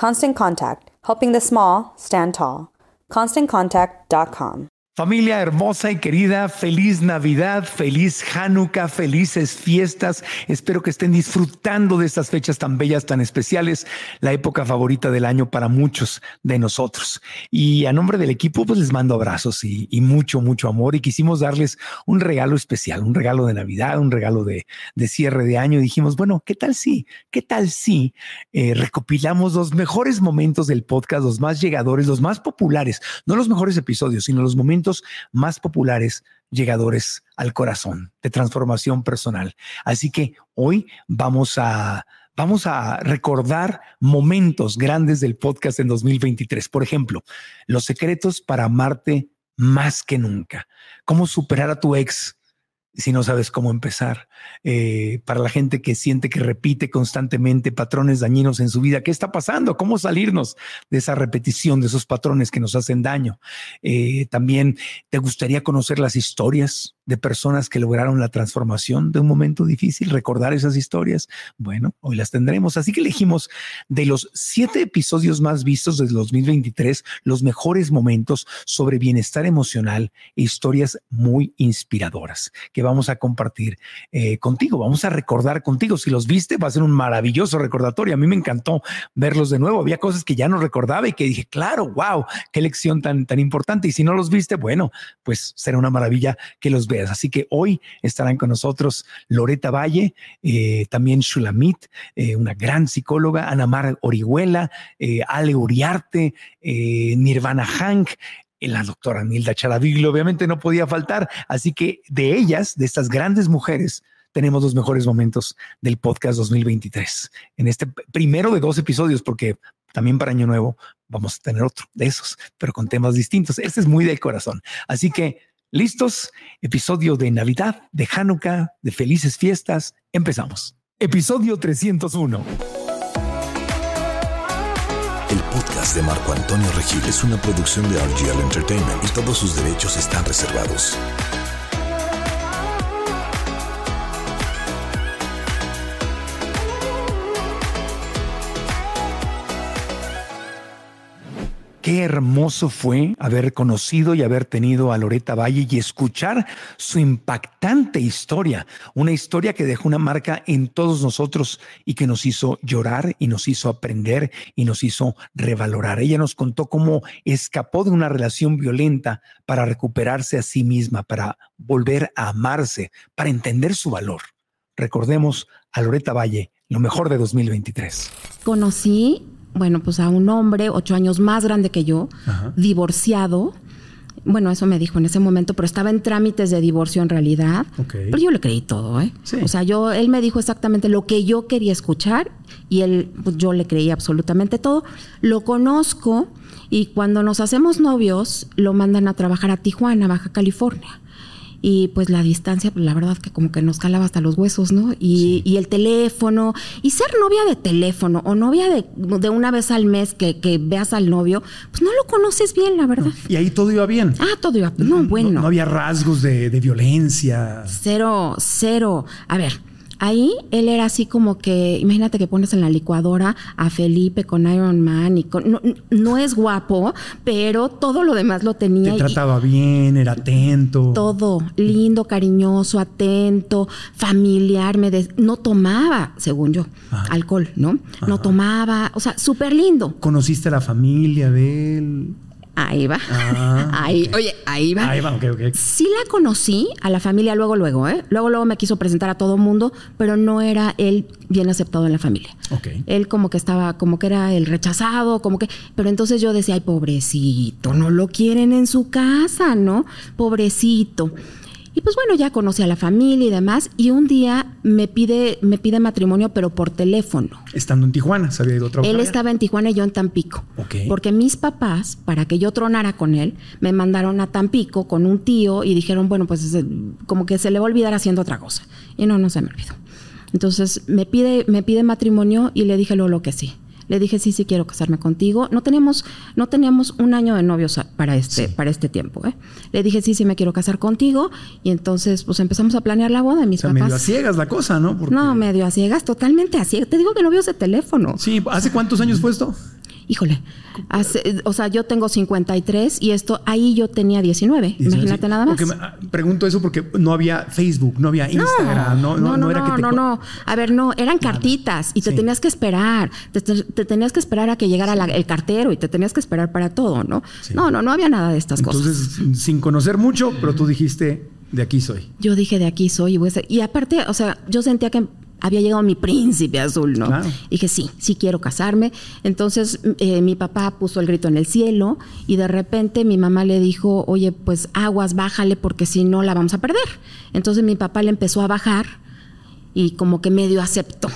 Constant Contact, helping the small stand tall. ConstantContact.com. Familia hermosa y querida, feliz Navidad, feliz Hanukkah, felices fiestas. Espero que estén disfrutando de estas fechas tan bellas, tan especiales, la época favorita del año para muchos de nosotros. Y a nombre del equipo, pues les mando abrazos y, mucho, mucho amor. Y quisimos darles un regalo especial, un regalo de Navidad, un regalo de, cierre de año. Dijimos, bueno, ¿qué tal si, qué tal si eh, recopilamos los mejores momentos del podcast, los más llegadores, los más populares, no los mejores episodios, sino los momentos más populares llegadores al corazón de transformación personal. Así que hoy vamos a vamos a recordar momentos grandes del podcast en 2023. Por ejemplo, los secretos para amarte más que nunca. Cómo superar a tu ex si no sabes cómo empezar. Eh, para la gente que siente que repite constantemente patrones dañinos en su vida, ¿qué está pasando? ¿Cómo salirnos de esa repetición, de esos patrones que nos hacen daño? Eh, también te gustaría conocer las historias de personas que lograron la transformación de un momento difícil, recordar esas historias. Bueno, hoy las tendremos. Así que elegimos de los siete episodios más vistos del 2023 los mejores momentos sobre bienestar emocional e historias muy inspiradoras que vamos a compartir eh, contigo. Vamos a recordar contigo. Si los viste, va a ser un maravilloso recordatorio. A mí me encantó verlos de nuevo. Había cosas que ya no recordaba y que dije, claro, wow, qué lección tan, tan importante. Y si no los viste, bueno, pues será una maravilla que los veas. Así que hoy estarán con nosotros Loreta Valle, eh, también Shulamit, eh, una gran psicóloga, Anamar Orihuela, eh, Ale Uriarte, Nirvana Hank, la doctora Nilda Charaviglo, obviamente no podía faltar. Así que de ellas, de estas grandes mujeres, tenemos los mejores momentos del podcast 2023. En este primero de dos episodios, porque también para Año Nuevo vamos a tener otro de esos, pero con temas distintos. Este es muy del corazón. Así que ¿Listos? Episodio de Navidad, de Hanukkah, de felices fiestas. Empezamos. Episodio 301. El podcast de Marco Antonio Regil es una producción de RGL Entertainment y todos sus derechos están reservados. Qué hermoso fue haber conocido y haber tenido a Loreta Valle y escuchar su impactante historia, una historia que dejó una marca en todos nosotros y que nos hizo llorar y nos hizo aprender y nos hizo revalorar. Ella nos contó cómo escapó de una relación violenta para recuperarse a sí misma, para volver a amarse, para entender su valor. Recordemos a Loreta Valle, lo mejor de 2023. Conocí bueno, pues a un hombre ocho años más grande que yo, divorciado. Bueno, eso me dijo en ese momento, pero estaba en trámites de divorcio en realidad. Pero yo le creí todo, ¿eh? O sea, yo, él me dijo exactamente lo que yo quería escuchar y él, pues yo le creí absolutamente todo. Lo conozco y cuando nos hacemos novios, lo mandan a trabajar a Tijuana, Baja California y pues la distancia, pues la verdad que como que nos calaba hasta los huesos, ¿no? Y, y el teléfono, y ser novia de teléfono o novia de, de una vez al mes que, que, veas al novio, pues no lo conoces bien, la verdad. y ahí todo iba bien. Ah, todo iba bien. No, bueno. No, no había rasgos de, de violencia. Cero, cero. A ver, Ahí él era así como que, imagínate que pones en la licuadora a Felipe con Iron Man y con, no, es guapo, pero todo lo demás lo tenía. Te trataba bien, era atento. Todo, lindo, cariñoso, atento, familiar, me no tomaba, según yo, alcohol, ¿no? No tomaba, o sea, súper lindo. ¿Conociste a la familia de él? Ahí va. Ah, ahí, Oye, ahí va. Ahí va, ok, ok. Sí la conocí a la familia luego, luego, ¿eh? Luego, luego me quiso presentar a todo mundo, pero no era él bien aceptado en la familia. Ok. Él como que estaba, como que era el rechazado, como que... Pero entonces yo decía, ay, pobrecito, no lo quieren en su casa, ¿no? Pobrecito. Y pues bueno, ya conocí a la familia y demás. Y un día me pide, me pide matrimonio, pero por teléfono. Estando en Tijuana, se había ido a trabajar. Él estaba en Tijuana y yo en Tampico. Porque mis papás, para que yo tronara con él, me mandaron a Tampico con un tío y dijeron, bueno, pues como que se le va a olvidar haciendo otra cosa. Y no, no se me olvidó. Entonces me pide, me pide matrimonio y le dije luego lo que sí. Le dije, sí, sí, quiero casarme contigo. No teníamos, no teníamos un año de novios para este, para este tiempo. ¿eh? Le dije, sí, sí, me quiero casar contigo. Y entonces, pues empezamos a planear la boda. Mis o sea, medio a ciegas la cosa, ¿no? No, medio a ciegas, totalmente a ciegas. Te digo que novios de teléfono. Sí, ¿hace cuántos años fue esto? Híjole, o sea, yo tengo 53 y esto, ahí yo tenía 19, imagínate nada más. Ah, pregunto eso porque no había Facebook, no había Instagram, no, no, no, era que te... no, no, a ver, no, eran cartitas y te tenías que esperar, te, tenías que esperar a que llegara el cartero y te tenías que esperar para todo, ¿no? No, no, no había nada de estas cosas. Entonces, sin conocer mucho, pero tú dijiste, de aquí soy. Yo dije, de aquí soy. Y, y aparte, o sea, yo sentía que había llegado mi príncipe azul, ¿no? Y dije, sí, sí quiero casarme. Entonces eh, mi papá puso el grito en el cielo y de repente mi mamá le dijo, oye, pues aguas, bájale porque si no la vamos a perder. Entonces mi papá le empezó a bajar y como que medio aceptó.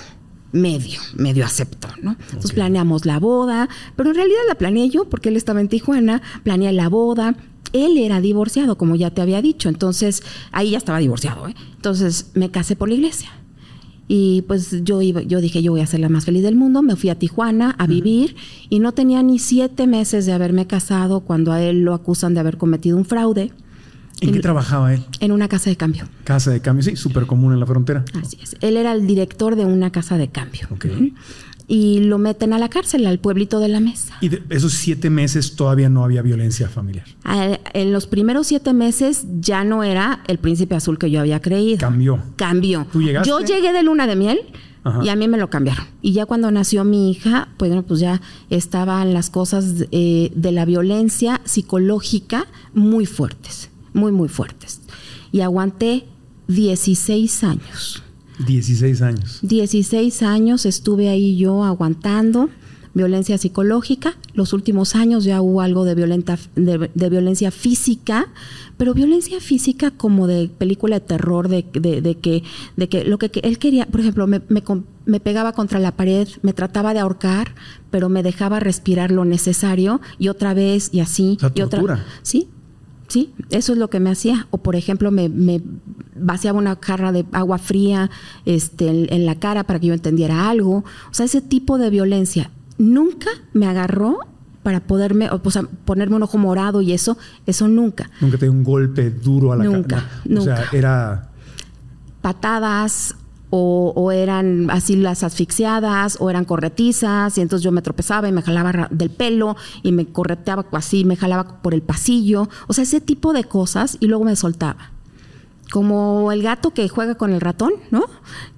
Medio, medio aceptó, ¿no? Entonces planeamos la boda, pero en realidad la planeé yo porque él estaba en Tijuana, planeé la boda, él era divorciado, como ya te había dicho, entonces ahí ya estaba divorciado, ¿eh? Entonces me casé por la iglesia. Y pues yo iba, yo dije, yo voy a ser la más feliz del mundo. Me fui a Tijuana a vivir y no tenía ni siete meses de haberme casado cuando a él lo acusan de haber cometido un fraude. ¿En, qué trabajaba él? En una casa de cambio. Casa de cambio, sí, súper común en la frontera. Así es. Él era el director de una casa de cambio. Okay y lo meten a la cárcel, al pueblito de la mesa. ¿Y de esos siete meses todavía no había violencia familiar? en los primeros siete meses ya no era el príncipe azul que yo había creído. Cambió. Cambió. ¿Tú llegaste? Yo llegué de luna de miel. Y a mí me lo cambiaron. Y ya cuando nació mi hija, pues, bueno, pues ya estaban las cosas eh, de la violencia psicológica muy fuertes, muy, muy fuertes. Y aguanté 16 años. 16 años. 16 años estuve ahí yo aguantando violencia psicológica. Los últimos años ya hubo algo de, violenta, de, violencia física, pero violencia física como de película de terror, de, de que, de que lo que, él quería, por ejemplo, me, me, pegaba contra la pared, me trataba de ahorcar, pero me dejaba respirar lo necesario y otra vez y así. y otra, sí, Sí, eso es lo que me hacía. O por ejemplo, me, vaciaba una jarra de agua fría este, en, la cara para que yo entendiera algo. O sea, ese tipo de violencia nunca me agarró para poderme, o, sea, ponerme un ojo morado y eso, eso nunca. Nunca te dio un golpe duro a la cara. Nunca, nunca. O sea, era... Patadas, o, eran así las asfixiadas, o eran corretizas, y entonces yo me tropezaba y me jalaba del pelo y me correteaba así, me jalaba por el pasillo, o sea, ese tipo de cosas y luego me soltaba como el gato que juega con el ratón, ¿no?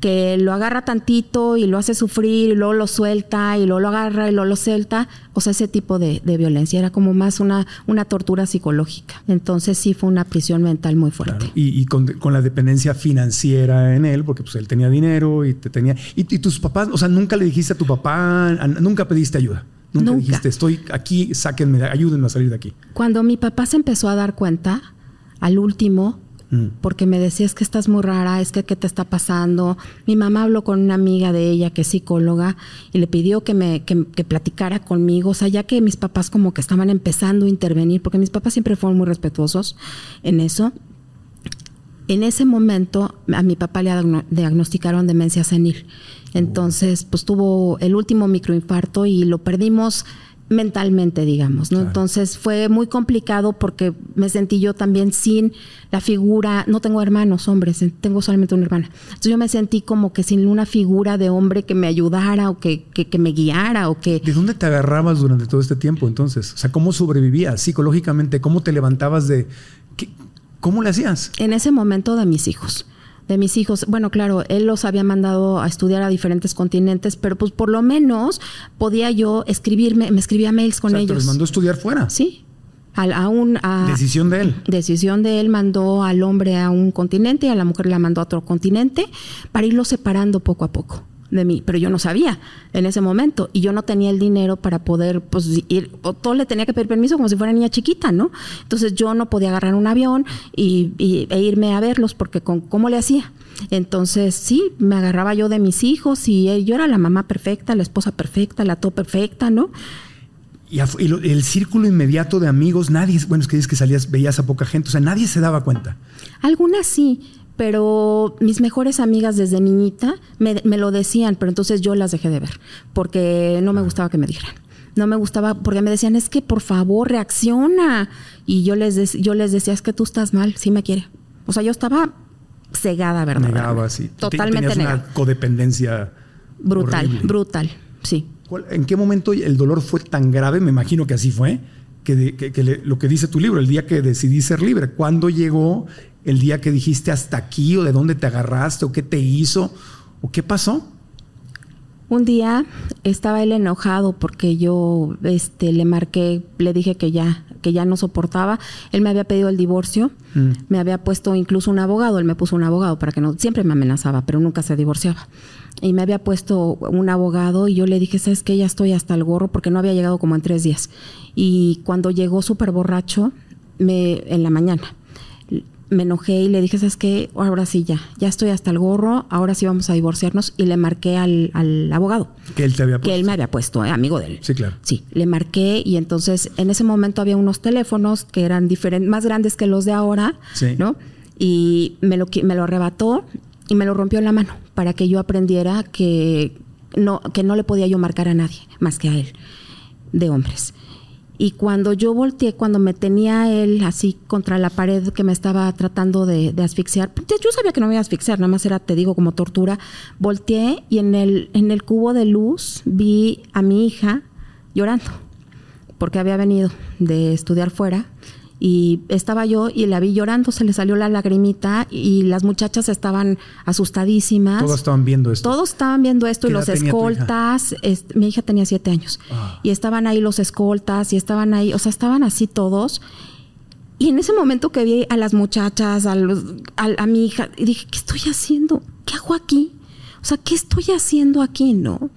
Que lo agarra tantito y lo hace sufrir y luego lo suelta y luego lo agarra y luego lo suelta. O sea, ese tipo de, violencia era como más una, una tortura psicológica. Entonces sí fue una prisión mental muy fuerte. Y, con, la dependencia financiera en él, porque pues él tenía dinero y te tenía... Y, tus papás, o sea, nunca le dijiste a tu papá, nunca pediste ayuda. Nunca, dijiste, estoy aquí, sáquenme, ayúdenme a salir de aquí. Cuando mi papá se empezó a dar cuenta, al último, Mm. porque me decía es que estás muy rara, es que qué te está pasando. Mi mamá habló con una amiga de ella que es psicóloga y le pidió que me que, platicara conmigo, o sea, ya que mis papás como que estaban empezando a intervenir, porque mis papás siempre fueron muy respetuosos en eso. En ese momento a mi papá le diagnosticaron demencia senil. Entonces, pues tuvo el último microinfarto y lo perdimos mentalmente, digamos, ¿no? Entonces fue muy complicado porque me sentí yo también sin la figura, no tengo hermanos hombres, tengo solamente una hermana. Entonces yo me sentí como que sin una figura de hombre que me ayudara o que, que, me guiara o que... ¿De dónde te agarrabas durante todo este tiempo entonces? O sea, ¿cómo sobrevivías psicológicamente? ¿Cómo te levantabas de... ¿Cómo le hacías? En ese momento de mis hijos de mis hijos. Bueno, claro, él los había mandado a estudiar a diferentes continentes, pero pues por lo menos podía yo escribirme, me escribía mails con ellos. ¿Te los mandó a estudiar fuera? Sí. A, un, decisión de él. Decisión de él mandó al hombre a un continente y a la mujer la mandó a otro continente para irlos separando poco a poco de mí, pero yo no sabía en ese momento y yo no tenía el dinero para poder pues ir, o todo le tenía que pedir permiso como si fuera niña chiquita, ¿no? Entonces yo no podía agarrar un avión y, e irme a verlos porque con, ¿cómo le hacía? Entonces sí, me agarraba yo de mis hijos y yo era la mamá perfecta, la esposa perfecta, la todo perfecta, ¿no? Y, el círculo inmediato de amigos, nadie, bueno, es que dices que salías, veías a poca gente, o sea, nadie se daba cuenta. Algunas sí, pero mis mejores amigas desde niñita me, lo decían, pero entonces yo las dejé de ver, porque no me gustaba que me dijeran. No me gustaba, porque me decían, es que por favor reacciona. Y yo les, yo les decía, es que tú estás mal, sí me quiere. O sea, yo estaba cegada, ¿verdad? Negaba, sí. Totalmente Tenías una codependencia brutal, brutal, sí. ¿En qué momento el dolor fue tan grave? Me imagino que así fue. Que, lo que dice tu libro, el día que decidí ser libre, ¿cuándo llegó el día que dijiste hasta aquí o de dónde te agarraste o qué te hizo o qué pasó? Un día estaba él enojado porque yo este, le marqué, le dije que ya, que ya no soportaba. Él me había pedido el divorcio, mm. me había puesto incluso un abogado, él me puso un abogado para que no, siempre me amenazaba, pero nunca se divorciaba. Y me había puesto un abogado y yo le dije, sabes que ya estoy hasta el gorro porque no había llegado como en tres días. Y cuando llegó súper borracho, me, en la mañana, me enojé y le dije, ¿sabes qué? Ahora sí ya, ya estoy hasta el gorro, ahora sí vamos a divorciarnos y le marqué al, abogado. Que él te había puesto. Que él me había puesto, ¿eh? amigo de él. Sí, claro. Sí, le marqué y entonces en ese momento había unos teléfonos que eran diferentes, más grandes que los de ahora, ¿no? Y me lo, me lo arrebató y me lo rompió en la mano para que yo aprendiera que no, que no le podía yo marcar a nadie más que a él, de hombres. Y cuando yo volteé, cuando me tenía él así contra la pared que me estaba tratando de, asfixiar, pues, yo sabía que no me iba a asfixiar, nada más era, te digo, como tortura, volteé y en el, en el cubo de luz vi a mi hija llorando, porque había venido de estudiar fuera y estaba yo y la vi llorando, se le salió la lagrimita y las muchachas estaban asustadísimas. Todos estaban viendo esto. Todos estaban viendo esto y los escoltas, mi hija tenía siete años ah. y estaban ahí los escoltas y estaban ahí, o sea, estaban así todos. Y en ese momento que vi a las muchachas, a, a, mi hija, y dije, ¿qué estoy haciendo? ¿Qué hago aquí? O sea, ¿qué estoy haciendo aquí, no?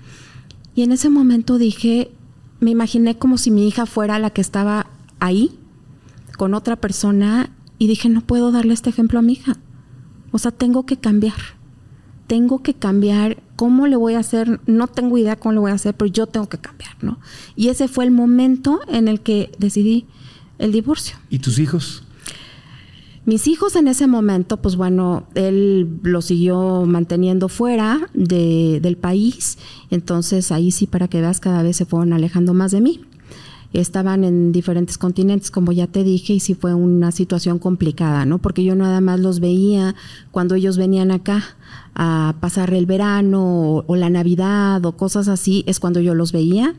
Y en ese momento dije, me imaginé como si mi hija fuera la que estaba ahí con otra persona y dije, no puedo darle este ejemplo a mi hija. O sea, tengo que cambiar. Tengo que cambiar. ¿Cómo le voy a hacer? No tengo idea cómo le voy a hacer, pero yo tengo que cambiar, ¿no? Y ese fue el momento en el que decidí el divorcio. ¿Y tus hijos? Mis hijos en ese momento, pues bueno, él lo siguió manteniendo fuera del país, entonces ahí sí para que veas cada vez se fueron alejando más de mí. Estaban en diferentes continentes, como ya te dije, y sí fue una situación complicada, ¿no? Porque yo nada más los veía cuando ellos venían acá a pasar el verano o, la Navidad o cosas así, es cuando yo los veía.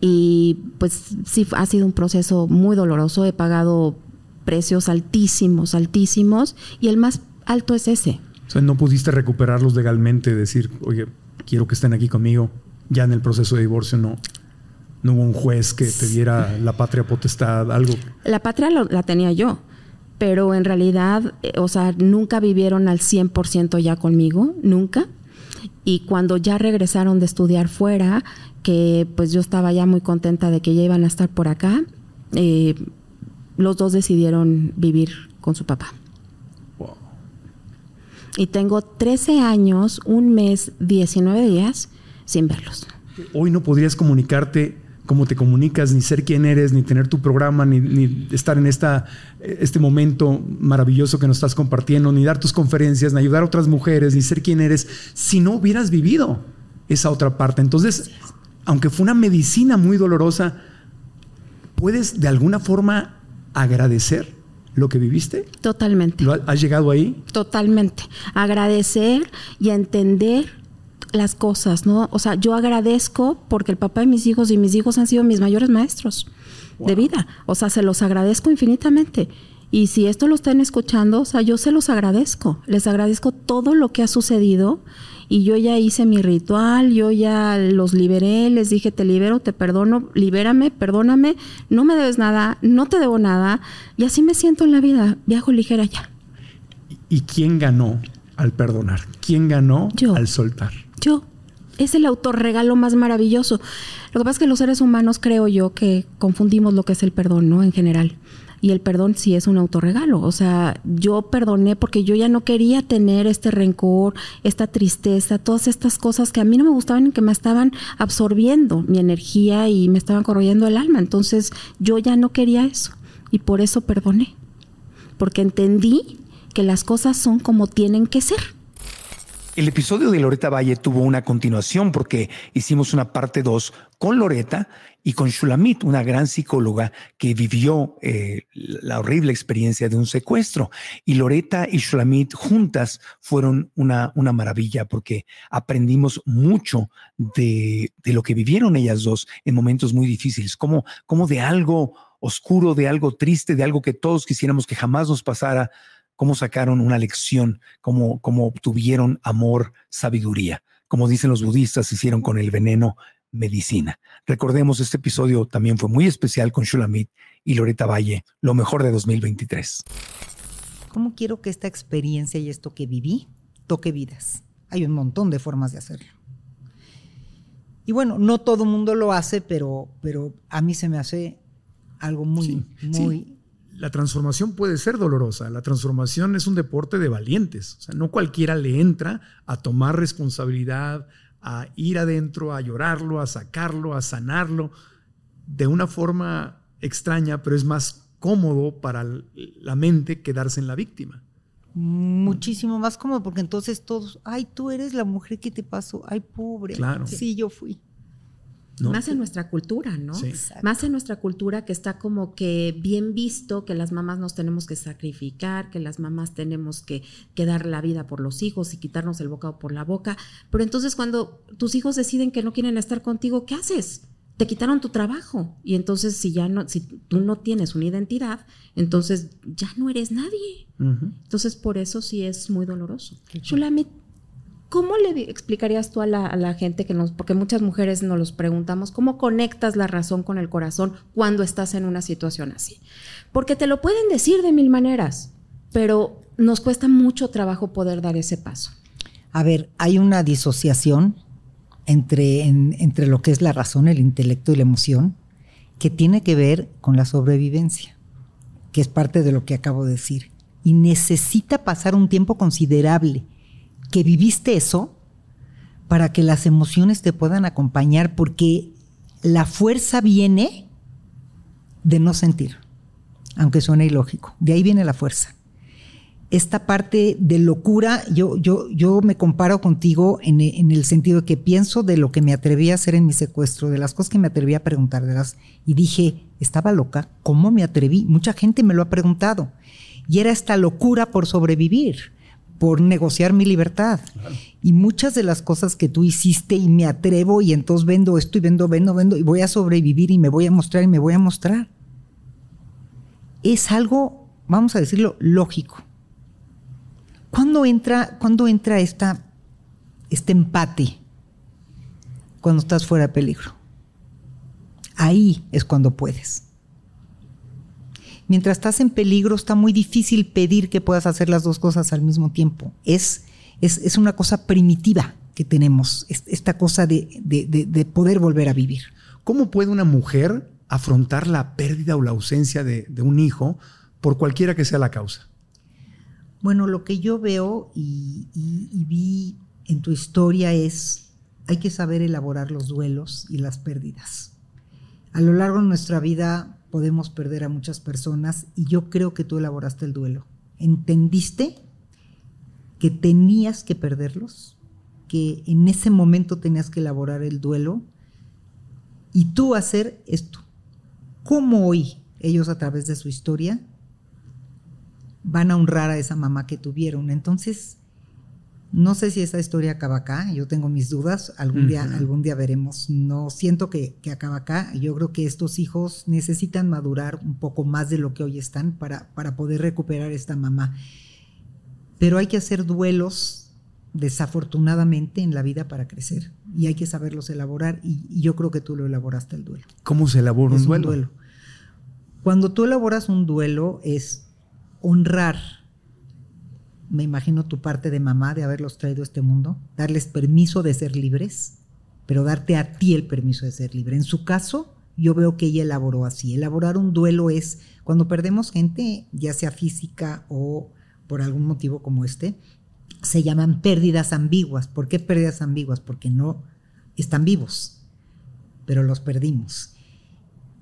Y pues sí, ha sido un proceso muy doloroso. He pagado precios altísimos, altísimos, y el más alto es ese. O sea, no pudiste recuperarlos legalmente, decir, oye, quiero que estén aquí conmigo. Ya en el proceso de divorcio no, no hubo un juez que te diera la patria potestad, algo. La patria lo- la tenía yo, pero en realidad, eh, o sea, nunca vivieron al 100% ya conmigo, nunca. Y cuando ya regresaron de estudiar fuera, que pues yo estaba ya muy contenta de que ya iban a estar por acá, eh, los dos decidieron vivir con su papá. Wow. Y tengo 13 años, un mes, 19 días sin verlos. Hoy no podrías comunicarte como te comunicas, ni ser quien eres, ni tener tu programa, ni, ni estar en esta, este momento maravilloso que nos estás compartiendo, ni dar tus conferencias, ni ayudar a otras mujeres, ni ser quien eres, si no hubieras vivido esa otra parte. Entonces, aunque fue una medicina muy dolorosa, ¿puedes de alguna forma agradecer lo que viviste? Totalmente. ¿Lo ha- ¿Has llegado ahí? Totalmente. Agradecer y entender las cosas, ¿no? O sea, yo agradezco porque el papá de mis hijos y mis hijos han sido mis mayores maestros de vida. O sea, se los agradezco infinitamente. Y si esto lo están escuchando, o sea, yo se los agradezco. Les agradezco todo lo que ha sucedido. Y yo ya hice mi ritual, yo ya los liberé, les dije, te libero, te perdono, libérame, perdóname, no me debes nada, no te debo nada. Y así me siento en la vida, viajo ligera ya. ¿Y quién ganó al perdonar? ¿Quién ganó Yo. al soltar? Es el autorregalo más maravilloso. Lo que pasa es que los seres humanos creo yo que confundimos lo que es el perdón, ¿no? En general. Y el perdón sí es un autorregalo. O sea, yo perdoné porque yo ya no quería tener este rencor, esta tristeza, todas estas cosas que a mí no me gustaban y que me estaban absorbiendo mi energía y me estaban corroyendo el alma. Entonces yo ya no quería eso. Y por eso perdoné. Porque entendí que las cosas son como tienen que ser. El episodio de Loreta Valle tuvo una continuación porque hicimos una parte 2 con Loreta y con Shulamit, una gran psicóloga que vivió eh, la horrible experiencia de un secuestro. Y Loreta y Shulamit juntas fueron una, una maravilla porque aprendimos mucho de, de lo que vivieron ellas dos en momentos muy difíciles, como, como de algo oscuro, de algo triste, de algo que todos quisiéramos que jamás nos pasara, cómo sacaron una lección, cómo, cómo obtuvieron amor, sabiduría. Como dicen los budistas, hicieron con el veneno medicina. Recordemos, este episodio también fue muy especial con Shulamit y Loreta Valle, lo mejor de 2023. ¿Cómo quiero que esta experiencia y esto que viví toque vidas? Hay un montón de formas de hacerlo. Y bueno, no todo el mundo lo hace, pero, pero a mí se me hace algo muy, Sí, muy... sí. La transformación puede ser dolorosa. La transformación es un deporte de valientes. O sea, no cualquiera le entra a tomar responsabilidad, a ir adentro, a llorarlo, a sacarlo, a sanarlo de una forma extraña, pero es más cómodo para la mente quedarse en la víctima. Muchísimo más cómodo, porque entonces todos, ay, tú eres la mujer que te pasó, ay, pobre. Claro. Sí, yo fui. ¿No? Más en nuestra cultura, ¿no? Sí. Más en nuestra cultura que está como que bien visto que las mamás nos tenemos que sacrificar, que las mamás tenemos que, que dar la vida por los hijos y quitarnos el bocado por la boca. Pero entonces cuando tus hijos deciden que no quieren estar contigo, ¿qué haces? Te quitaron tu trabajo. Y entonces si ya no, si tú no tienes una identidad, entonces ya no eres nadie. Entonces por eso sí es muy doloroso. Shulamit, ¿Cómo le explicarías tú a la, gente que nos, porque muchas mujeres nos los preguntamos, cómo conectas la razón con el corazón cuando estás en una situación así? Porque te lo pueden decir de mil maneras, pero nos cuesta mucho trabajo poder dar ese paso. A ver, hay una disociación entre, en- entre lo que es la razón, el intelecto y la emoción, que tiene que ver con la sobrevivencia, que es parte de lo que acabo de decir. Y necesita pasar un tiempo considerable que viviste eso para que las emociones te puedan acompañar, porque la fuerza viene de no sentir, aunque suene ilógico. De ahí viene la fuerza. esta parte de locura, yo, yo, yo me comparo contigo en, en, el sentido de que pienso de lo que me atreví a hacer en mi secuestro, de las cosas que me atreví a preguntar, y dije, estaba loca, ¿cómo me atreví? Mucha gente me lo ha preguntado. Y era esta locura por sobrevivir, por negociar mi libertad. Y muchas de las cosas que tú hiciste y me atrevo y entonces vendo esto y vendo, vendo, vendo y voy a sobrevivir y me voy a mostrar y me voy a mostrar. Es algo, vamos a decirlo, lógico. ¿Cuándo entra, cuando entra esta, este empate? Cuando estás fuera de peligro. Ahí es cuando puedes. Mientras estás en peligro, está muy difícil pedir que puedas hacer las dos cosas al mismo tiempo. Es, es, una cosa primitiva que tenemos, esta cosa de, de, poder volver a vivir. ¿Cómo puede una mujer afrontar la pérdida o la ausencia de, un hijo por cualquiera que sea la causa? Bueno, lo que yo veo y, vi en tu historia es, hay que saber elaborar los duelos y las pérdidas. A lo largo de nuestra vida podemos perder a muchas personas y yo creo que tú elaboraste el duelo. ¿Entendiste que tenías que perderlos? Que en ese momento tenías que elaborar el duelo y tú hacer esto. ¿Cómo hoy ellos a través de su historia van a honrar a esa mamá que tuvieron. Entonces, no sé si esa historia acaba acá, yo tengo mis dudas, algún, día, algún día veremos. No siento que, que, acaba acá, yo creo que estos hijos necesitan madurar un poco más de lo que hoy están para, para poder recuperar esta mamá. Pero hay que hacer duelos desafortunadamente en la vida para crecer y hay que saberlos elaborar y, yo creo que tú lo elaboraste el duelo. ¿Cómo se elabora un duelo? un duelo? Cuando tú elaboras un duelo es honrar, me imagino tu parte de mamá de haberlos traído a este mundo, darles permiso de ser libres, pero darte a ti el permiso de ser libre. En su caso, yo veo que ella elaboró así. Elaborar un duelo es cuando perdemos gente, ya sea física o por algún motivo como este, se llaman pérdidas ambiguas. ¿Por qué pérdidas ambiguas? Porque no están vivos, pero los perdimos.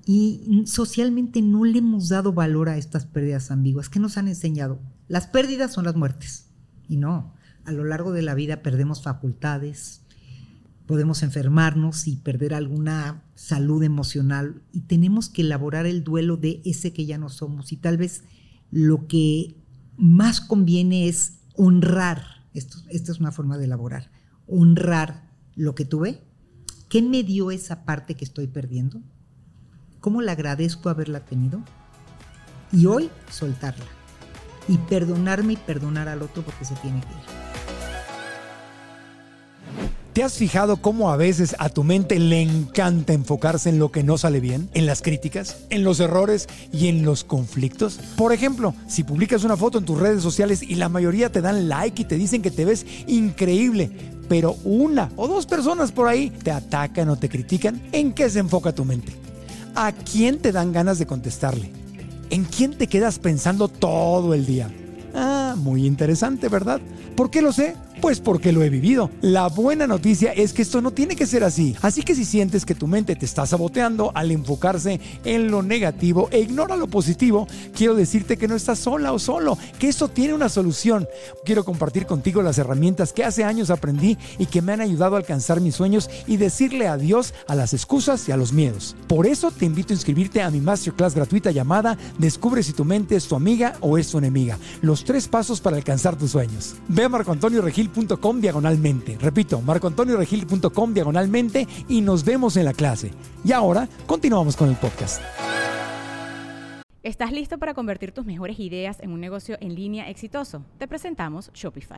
Y socialmente no le hemos dado valor a estas pérdidas ambiguas. ¿Qué nos han enseñado? Las pérdidas son las muertes. Y no, a lo largo de la vida perdemos facultades, podemos enfermarnos y perder alguna salud emocional y tenemos que elaborar el duelo de ese que ya no somos. Y tal vez lo que más conviene es honrar, esto, esta es una forma de elaborar, honrar lo que tuve. ¿Qué me dio esa parte que estoy perdiendo? cómo le agradezco haberla tenido y hoy soltarla y perdonarme y perdonar al otro porque se tiene que ir. ¿Te has fijado cómo a veces a tu mente le encanta enfocarse en lo que no sale bien, en las críticas, en los errores y en los conflictos? Por ejemplo, si publicas una foto en tus redes sociales y la mayoría te dan like y te dicen que te ves increíble, pero una o dos personas por ahí te atacan o te critican, ¿en qué se enfoca tu mente? ¿A quién te dan ganas de contestarle? ¿En quién te quedas pensando todo el día? Ah, muy interesante, ¿verdad? ¿Por qué lo sé? Pues porque lo he vivido. La buena noticia es que esto no tiene que ser así. Así que si sientes que tu mente te está saboteando al enfocarse en lo negativo e ignora lo positivo, quiero decirte que no estás sola o solo, que esto tiene una solución. Quiero compartir contigo las herramientas que hace años aprendí y que me han ayudado a alcanzar mis sueños y decirle adiós a las excusas y a los miedos. Por eso te invito a inscribirte a mi masterclass gratuita llamada Descubre si tu mente es tu amiga o es tu enemiga. Los tres pasos para alcanzar tus sueños. Ve a Marco Antonio Regil com diagonalmente. Repito, marcoantonioregil.com diagonalmente y nos vemos en la clase. Y ahora continuamos con el podcast. ¿Estás listo para convertir tus mejores ideas en un negocio en línea exitoso? Te presentamos Shopify.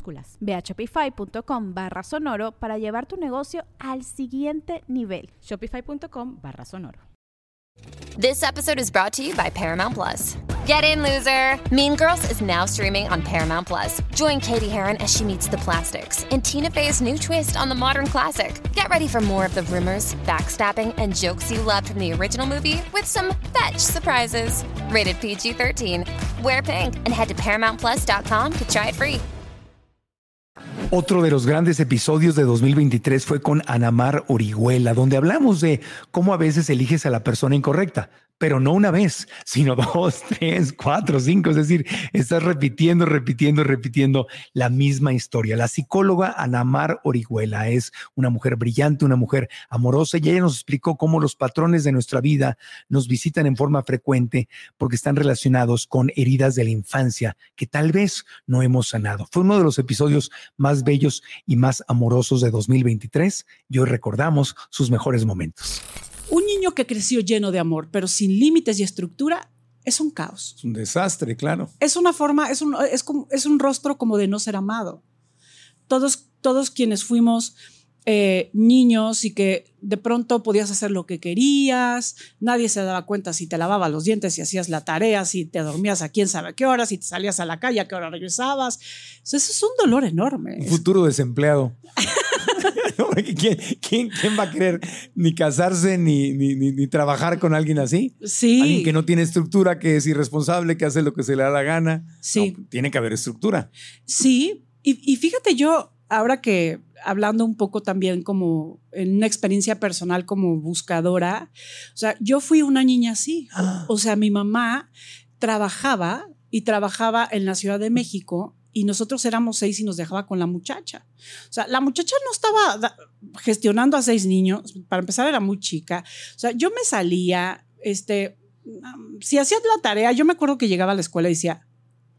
Ve a shopify.com barra sonoro para llevar tu negocio al siguiente nivel. Shopify.com barra sonoro. This episode is brought to you by Paramount Plus. Get in, loser! Mean Girls is now streaming on Paramount Plus. Join Katie Heron as she meets the plastics in Tina Fey's new twist on the modern classic. Get ready for more of the rumors, backstabbing, and jokes you loved from the original movie with some fetch surprises. Rated PG 13. Wear pink and head to ParamountPlus.com to try it free. Otro de los grandes episodios de 2023 fue con Anamar Orihuela, donde hablamos de cómo a veces eliges a la persona incorrecta, pero no una vez, sino dos, tres, cuatro, cinco. Es decir, estás repitiendo, repitiendo, repitiendo la misma historia. La psicóloga Anamar Orihuela es una mujer brillante, una mujer amorosa y ella nos explicó cómo los patrones de nuestra vida nos visitan en forma frecuente porque están relacionados con heridas de la infancia que tal vez no hemos sanado. Fue uno de los episodios más bellos y más amorosos de 2023 y hoy recordamos sus mejores momentos. Un niño que creció lleno de amor, pero sin límites y estructura, es un caos. Es un desastre, claro. Es una forma, es un, es, como, es un rostro como de no ser amado. Todos, todos quienes fuimos eh, niños y que de pronto podías hacer lo que querías, nadie se daba cuenta si te lavaba los dientes, si hacías la tarea, si te dormías a quién sabe a qué hora, si te salías a la calle, a qué hora regresabas. eso es un dolor enorme. Un futuro desempleado. ¿Quién, quién, quién, va a querer ni casarse ni, ni, ni, trabajar con alguien así? Sí. Alguien que no tiene estructura, que es irresponsable, que hace lo que se le da la gana. Sí. tiene que haber estructura. Sí. Y, y fíjate, yo, ahora que hablando un poco también como en una experiencia personal como buscadora, o sea, yo fui una niña así. O sea, mi mamá trabajaba y trabajaba en la Ciudad de México y nosotros éramos seis y nos dejaba con la muchacha. O sea, la muchacha no estaba gestionando a seis niños, para empezar era muy chica. O sea, yo me salía, este, si hacía la tarea, yo me acuerdo que llegaba a la escuela y decía,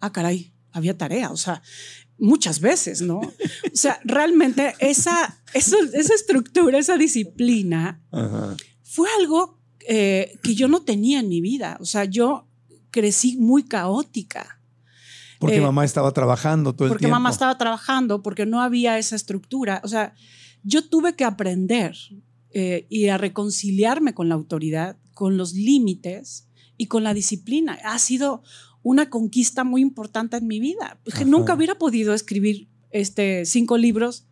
ah, caray, había tarea, o sea, muchas veces, ¿no? O sea, realmente esa, esa, esa estructura, esa disciplina, fue algo eh, que yo no tenía en mi vida. O sea, yo crecí muy caótica. Porque eh, mamá estaba trabajando todo el tiempo. Porque mamá estaba trabajando, porque no había esa estructura. O sea, yo tuve que aprender eh, y a reconciliarme con la autoridad, con los límites y con la disciplina. Ha sido una conquista muy importante en mi vida. Porque nunca hubiera podido escribir este, cinco libros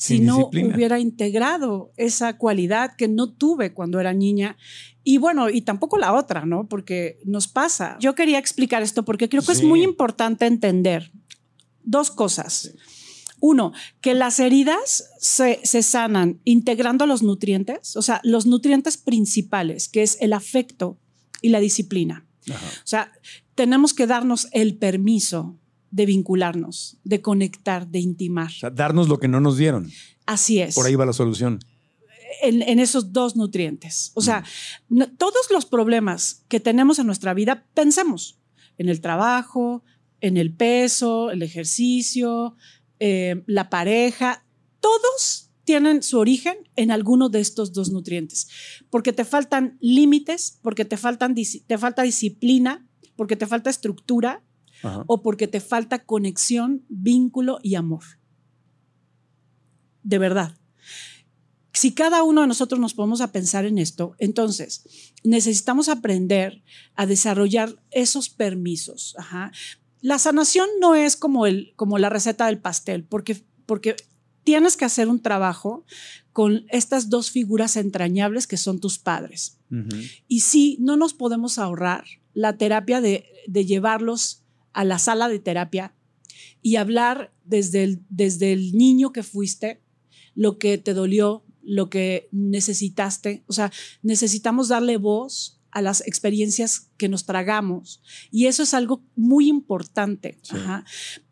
si Sin no disciplina. hubiera integrado esa cualidad que no tuve cuando era niña. Y bueno, y tampoco la otra, ¿no? Porque nos pasa. Yo quería explicar esto porque creo que es muy importante entender dos cosas. Uno, que las heridas se, se sanan integrando los nutrientes, o sea, los nutrientes principales, que es el afecto y la disciplina. O sea, tenemos que darnos el permiso de vincularnos, de conectar, de intimar. O sea, darnos lo que no nos dieron. Así es. Por ahí va la solución. en, en esos dos nutrientes. O sea, no- todos los problemas que tenemos en nuestra vida, pensemos en el trabajo, en el peso, el ejercicio, eh, la pareja, todos tienen su origen en alguno de estos dos nutrientes, porque te faltan límites, porque te, faltan, dis- te falta disciplina, porque te falta estructura Ajá. o porque te falta conexión, vínculo y amor. De verdad. Si cada uno de nosotros nos ponemos a pensar en esto, entonces necesitamos aprender a desarrollar esos permisos. Ajá. La sanación no es como, el, como la receta del pastel, porque, porque tienes que hacer un trabajo con estas dos figuras entrañables que son tus padres. Y sí, no nos podemos ahorrar la terapia de, de llevarlos a la sala de terapia y hablar desde el, desde el niño que fuiste, lo que te dolió, lo que necesitaste. O sea, necesitamos darle voz a las experiencias que nos tragamos. Y eso es algo muy importante. Ajá.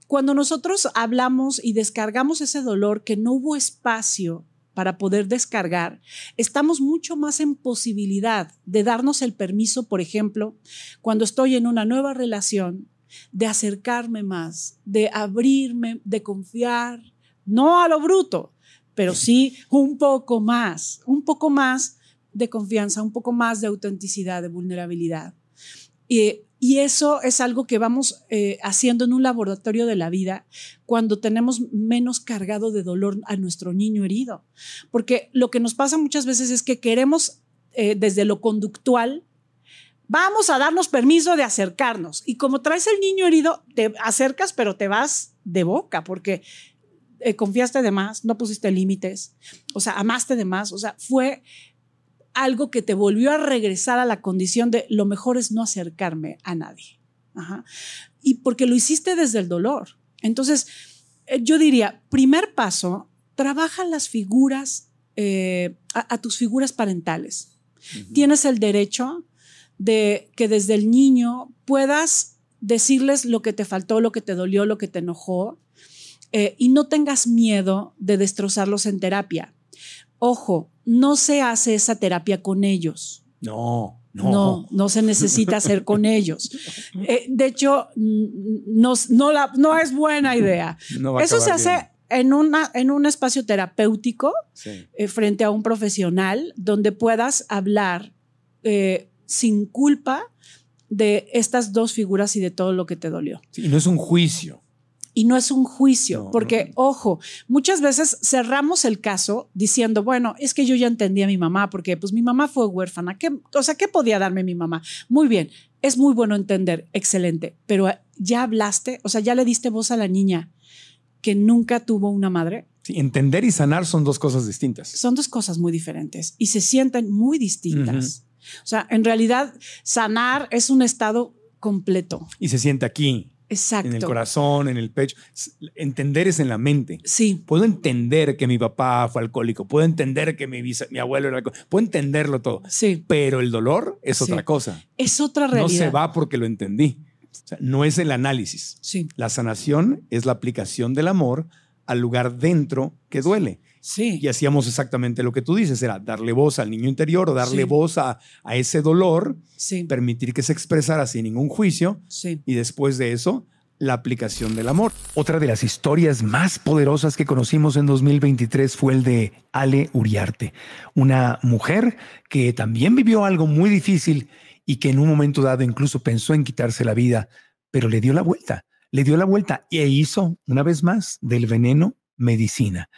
cuando nosotros hablamos y descargamos ese dolor que no hubo espacio para poder descargar, estamos mucho más en posibilidad de darnos el permiso, por ejemplo, cuando estoy en una nueva relación, de acercarme más, de abrirme, de confiar, no a lo bruto, pero sí un poco más, un poco más de confianza, un poco más de autenticidad, de vulnerabilidad. Y eso es algo que vamos eh, haciendo en un laboratorio de la vida cuando tenemos menos cargado de dolor a nuestro niño herido. Porque lo que nos pasa muchas veces es que queremos eh, desde lo conductual, vamos a darnos permiso de acercarnos. Y como traes el niño herido, te acercas, pero te vas de boca porque eh, confiaste de más, no pusiste límites, o sea, amaste de más, o sea, fue algo que te volvió a regresar a la condición de lo mejor es no acercarme a nadie. Y porque lo hiciste desde el dolor. Entonces, eh, yo diría, primer paso, trabaja las figuras, eh, a, tus figuras parentales. Tienes el derecho de que desde el niño puedas decirles lo que te faltó, lo que te dolió, lo que te enojó, eh, y no tengas miedo de destrozarlos en terapia. Ojo, no se hace esa terapia con ellos. No, no. No, no se necesita hacer con ellos. Eh, de hecho, no, no, es buena idea. Eso se hace en, una, en un espacio terapéutico eh, frente a un profesional donde puedas hablar eh, sin culpa de estas dos figuras y de todo lo que te dolió. Sí, no es un juicio y no es un juicio, porque, ojo, muchas veces cerramos el caso diciendo, bueno, es que yo ya entendí a mi mamá, porque pues mi mamá fue huérfana, ¿Qué, o sea, ¿qué podía darme mi mamá? Muy bien, es muy bueno entender, excelente, pero ya hablaste, o sea, ya le diste voz a la niña que nunca tuvo una madre. Sí, entender y sanar son dos cosas distintas. Son dos cosas muy diferentes y se sienten muy distintas. O sea, en realidad, sanar es un estado completo. Y se siente aquí, Exacto. En el corazón, en el pecho. Entender es en la mente. Sí. Puedo entender que mi papá fue alcohólico, puedo entender que mi, mi abuelo era alcohólico, puedo entenderlo todo. Sí. Pero el dolor es otra cosa. Es otra realidad. No se va porque lo entendí. O sea, no es el análisis. Sí. La sanación es la aplicación del amor al lugar dentro que duele. Sí. Y hacíamos exactamente lo que tú dices, era darle voz al niño interior o darle voz a, a, ese dolor, sí. permitir que se expresara sin ningún juicio sí. y después de eso la aplicación del amor. Otra de las historias más poderosas que conocimos en 2023 fue el de Ale Uriarte, una mujer que también vivió algo muy difícil y que en un momento dado incluso pensó en quitarse la vida, pero le dio la vuelta, le dio la vuelta e hizo una vez más del veneno medicina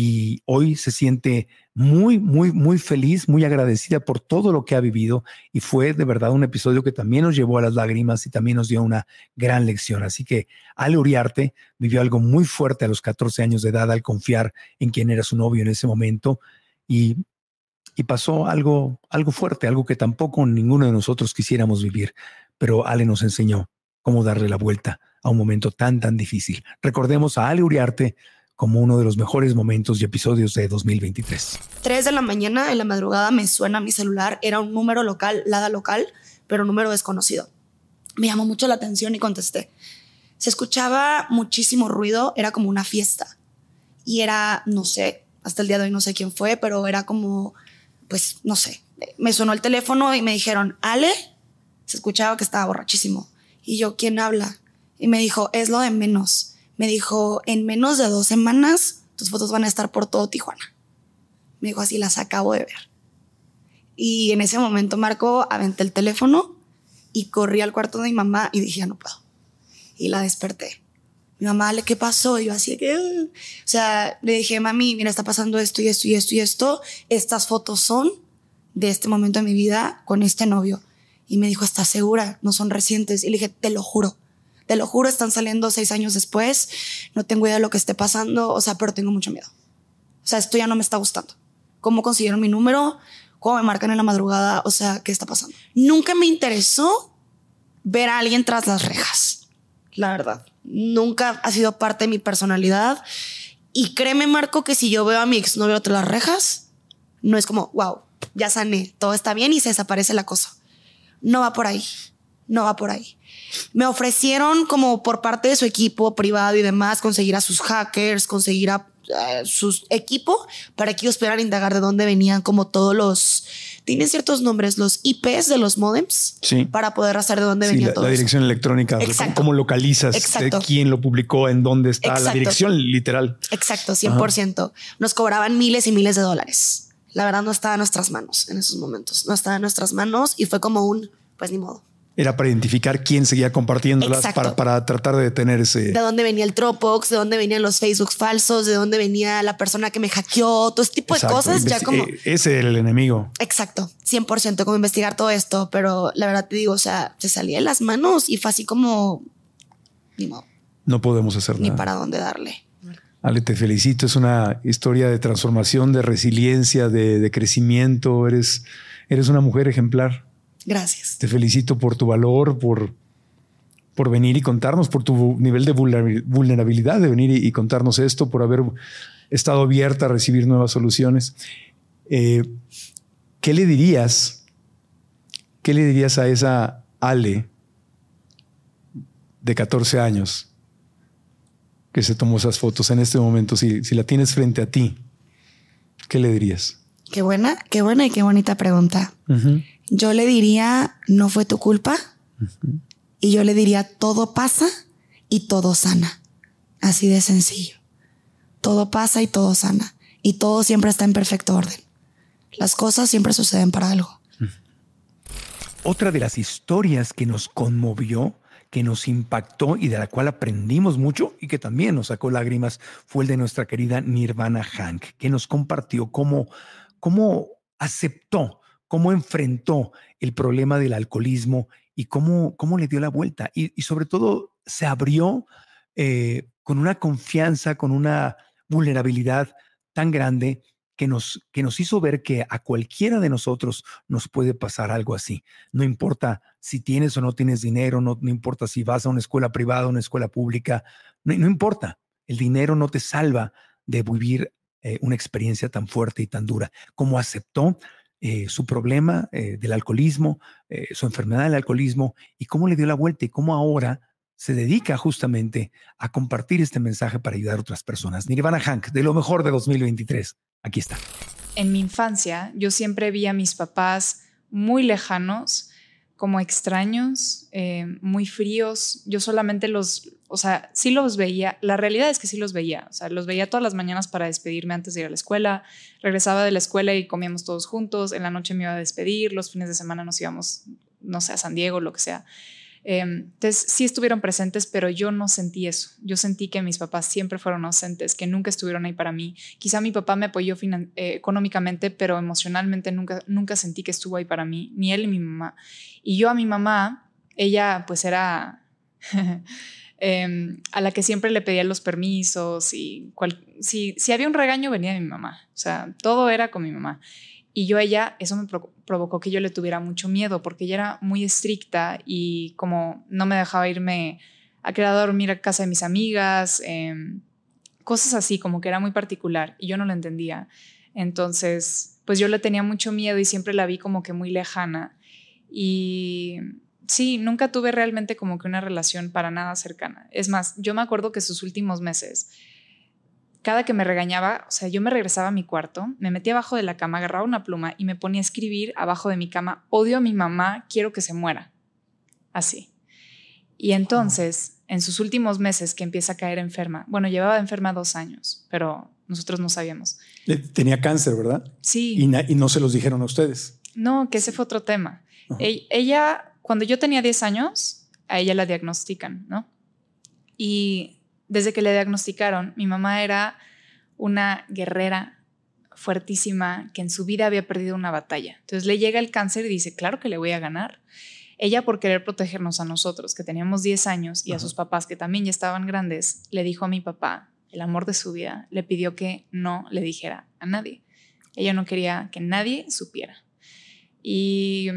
y hoy se siente muy, muy, muy feliz, muy agradecida por todo lo que ha vivido y fue de verdad un episodio que también nos llevó a las lágrimas y también nos dio una gran lección. Así que Ale Uriarte vivió algo muy fuerte a los 14 años de edad al confiar en quien era su novio en ese momento y, y pasó algo, algo fuerte, algo que tampoco ninguno de nosotros quisiéramos vivir, pero Ale nos enseñó cómo darle la vuelta a un momento tan, tan difícil. Recordemos a Ale Uriarte como uno de los mejores momentos y episodios de 2023. 3 de la mañana, en la madrugada, me suena mi celular. Era un número local, LADA local, pero número desconocido. Me llamó mucho la atención y contesté. Se escuchaba muchísimo ruido, era como una fiesta. Y era, no sé, hasta el día de hoy no sé quién fue, pero era como, pues, no sé. Me sonó el teléfono y me dijeron, Ale, se escuchaba que estaba borrachísimo. Y yo, ¿quién habla? Y me dijo, es lo de menos me dijo, en menos de dos semanas, tus fotos van a estar por todo Tijuana. Me dijo, así las acabo de ver. Y en ese momento, Marco, aventé el teléfono y corrí al cuarto de mi mamá y dije, ya no puedo. Y la desperté. Mi mamá, ¿qué pasó? Y yo así que, o sea, le dije, mami, mira, está pasando esto y esto y esto y esto. Estas fotos son de este momento de mi vida con este novio. Y me dijo, ¿estás segura? No son recientes. Y le dije, te lo juro te lo juro, están saliendo seis años después. No tengo idea de lo que esté pasando, o sea, pero tengo mucho miedo. O sea, esto ya no me está gustando. ¿Cómo consiguieron mi número? ¿Cómo me marcan en la madrugada? O sea, ¿qué está pasando? Nunca me interesó ver a alguien tras las rejas. La verdad. Nunca ha sido parte de mi personalidad. Y créeme, Marco, que si yo veo a mi exnovio tras las rejas, no es como, wow, ya sané, todo está bien y se desaparece la cosa. No va por ahí no va por ahí. Me ofrecieron como por parte de su equipo privado y demás conseguir a sus hackers, conseguir a, a su equipo para que ellos pudieran indagar de dónde venían como todos los tienen ciertos nombres, los IPs de los modems, Sí. para poder hacer de dónde Sí, venía la, la dirección electrónica, Exacto. cómo, localizas eh, Exacto. quién lo publicó, en dónde está, la dirección literal. Exacto, 100%. Nos cobraban miles y miles de dólares. La verdad no estaba en nuestras manos en esos momentos. No estaba en nuestras manos y fue como un, pues ni modo. Era para identificar quién seguía compartiéndolas para, para tratar de detener ese... De dónde venía el Dropbox, de dónde venían los Facebooks falsos, de dónde venía la persona que me hackeó, todo ese tipo Exacto, de cosas. Ya como, eh, Ese era el enemigo. exacto, 100% como investigar todo esto. Pero la verdad te digo, o sea, se salía de las manos y fue así como, ni modo, No podemos hacer ni nada. para dónde darle. Ale, te felicito. Es una historia de transformación, de resiliencia, de, de crecimiento. Eres, eres una mujer ejemplar. Gracias. Te felicito por tu valor, por, por venir y contarnos, por tu nivel de vulner- vulnerabilidad de venir y, y contarnos esto, por haber estado abierta a recibir nuevas soluciones. Eh, ¿Qué le dirías? ¿Qué le dirías a esa Ale de 14 años que se tomó esas fotos en este momento? Si, si la tienes frente a ti, ¿qué le dirías? Qué buena, qué buena y qué bonita pregunta. Ujú. Yo le diría, no fue tu culpa. Y yo le diría, todo pasa y todo sana. Así de sencillo. Todo pasa y todo sana. Y todo siempre está en perfecto orden. Las cosas siempre suceden para algo. Otra de las historias que nos conmovió, que nos impactó y de la cual aprendimos mucho y que también nos sacó lágrimas fue el de nuestra querida Nirvana Hank, que nos compartió cómo, cómo aceptó, cómo enfrentó el problema del alcoholismo y cómo, cómo le dio la vuelta. Y, sobre todo se abrió eh, con una confianza, con una vulnerabilidad tan grande que nos, que nos hizo ver que a cualquiera de nosotros nos puede pasar algo así. No importa si tienes o no tienes dinero, no, no importa si vas a una escuela privada o una escuela pública, no, no importa. El dinero no te salva de vivir eh, una experiencia tan fuerte y tan dura. Como aceptó eh, su problema eh, del alcoholismo, eh, su enfermedad del alcoholismo y cómo le dio la vuelta y cómo ahora se dedica justamente a compartir este mensaje para ayudar a otras personas. Nirvana Hank, de lo mejor de 2023. Aquí está. En mi infancia yo siempre vi a mis papás muy lejanos, como extraños, eh, muy fríos. Yo solamente los, o sea, sí los veía. La realidad es que sí los veía. O sea, los veía todas las mañanas para despedirme antes de ir a la escuela. Regresaba de la escuela y comíamos todos juntos. En la noche me iba a despedir. Los fines de semana nos íbamos, no sé, a San Diego, lo que sea. Eh, entonces, sí estuvieron presentes, pero yo no sentí eso. Yo sentí que mis papás siempre fueron ausentes, que nunca estuvieron ahí para mí. Quizá mi papá me apoyó eh, económicamente, pero emocionalmente nunca, nunca sentí que estuvo ahí para mí, ni él ni mi mamá. Y yo a mi mamá, ella pues era eh, a la que siempre le pedía los permisos y si, si había un regaño venía de mi mamá. O sea, todo era con mi mamá. Y yo a ella, eso me pro- provocó que yo le tuviera mucho miedo, porque ella era muy estricta y como no me dejaba irme a quedar a dormir a casa de mis amigas, em, cosas así, como que era muy particular y yo no lo entendía. Entonces, pues yo le tenía mucho miedo y siempre la vi como que muy lejana. Y sí, nunca tuve realmente como que una relación para nada cercana. Es más, yo me acuerdo que sus últimos meses, cada que me regañaba, o sea, yo me regresaba a mi cuarto, me metía abajo de la cama, agarraba una pluma y me ponía a escribir abajo de mi cama, odio a mi mamá, quiero que se muera. Así. Y entonces, en sus últimos meses que empieza a caer enferma, bueno, llevaba enferma dos años, pero nosotros no sabíamos. Tenía cáncer, ¿verdad? Sí. Y, no se los dijeron a ustedes. No, que ese fue otro tema. Ajá. E- Ella, cuando yo tenía 10 años, a ella la diagnostican, ¿no? Y desde que le diagnosticaron, mi mamá era una guerrera fuertísima que en su vida había perdido una batalla. Entonces le llega el cáncer y dice, claro que le voy a ganar. Ella por querer protegernos a nosotros, que teníamos 10 años, y a sus papás, que también ya estaban grandes, le dijo a mi papá, el amor de su vida, le pidió que no le dijera a nadie. Ella no quería que nadie supiera. Y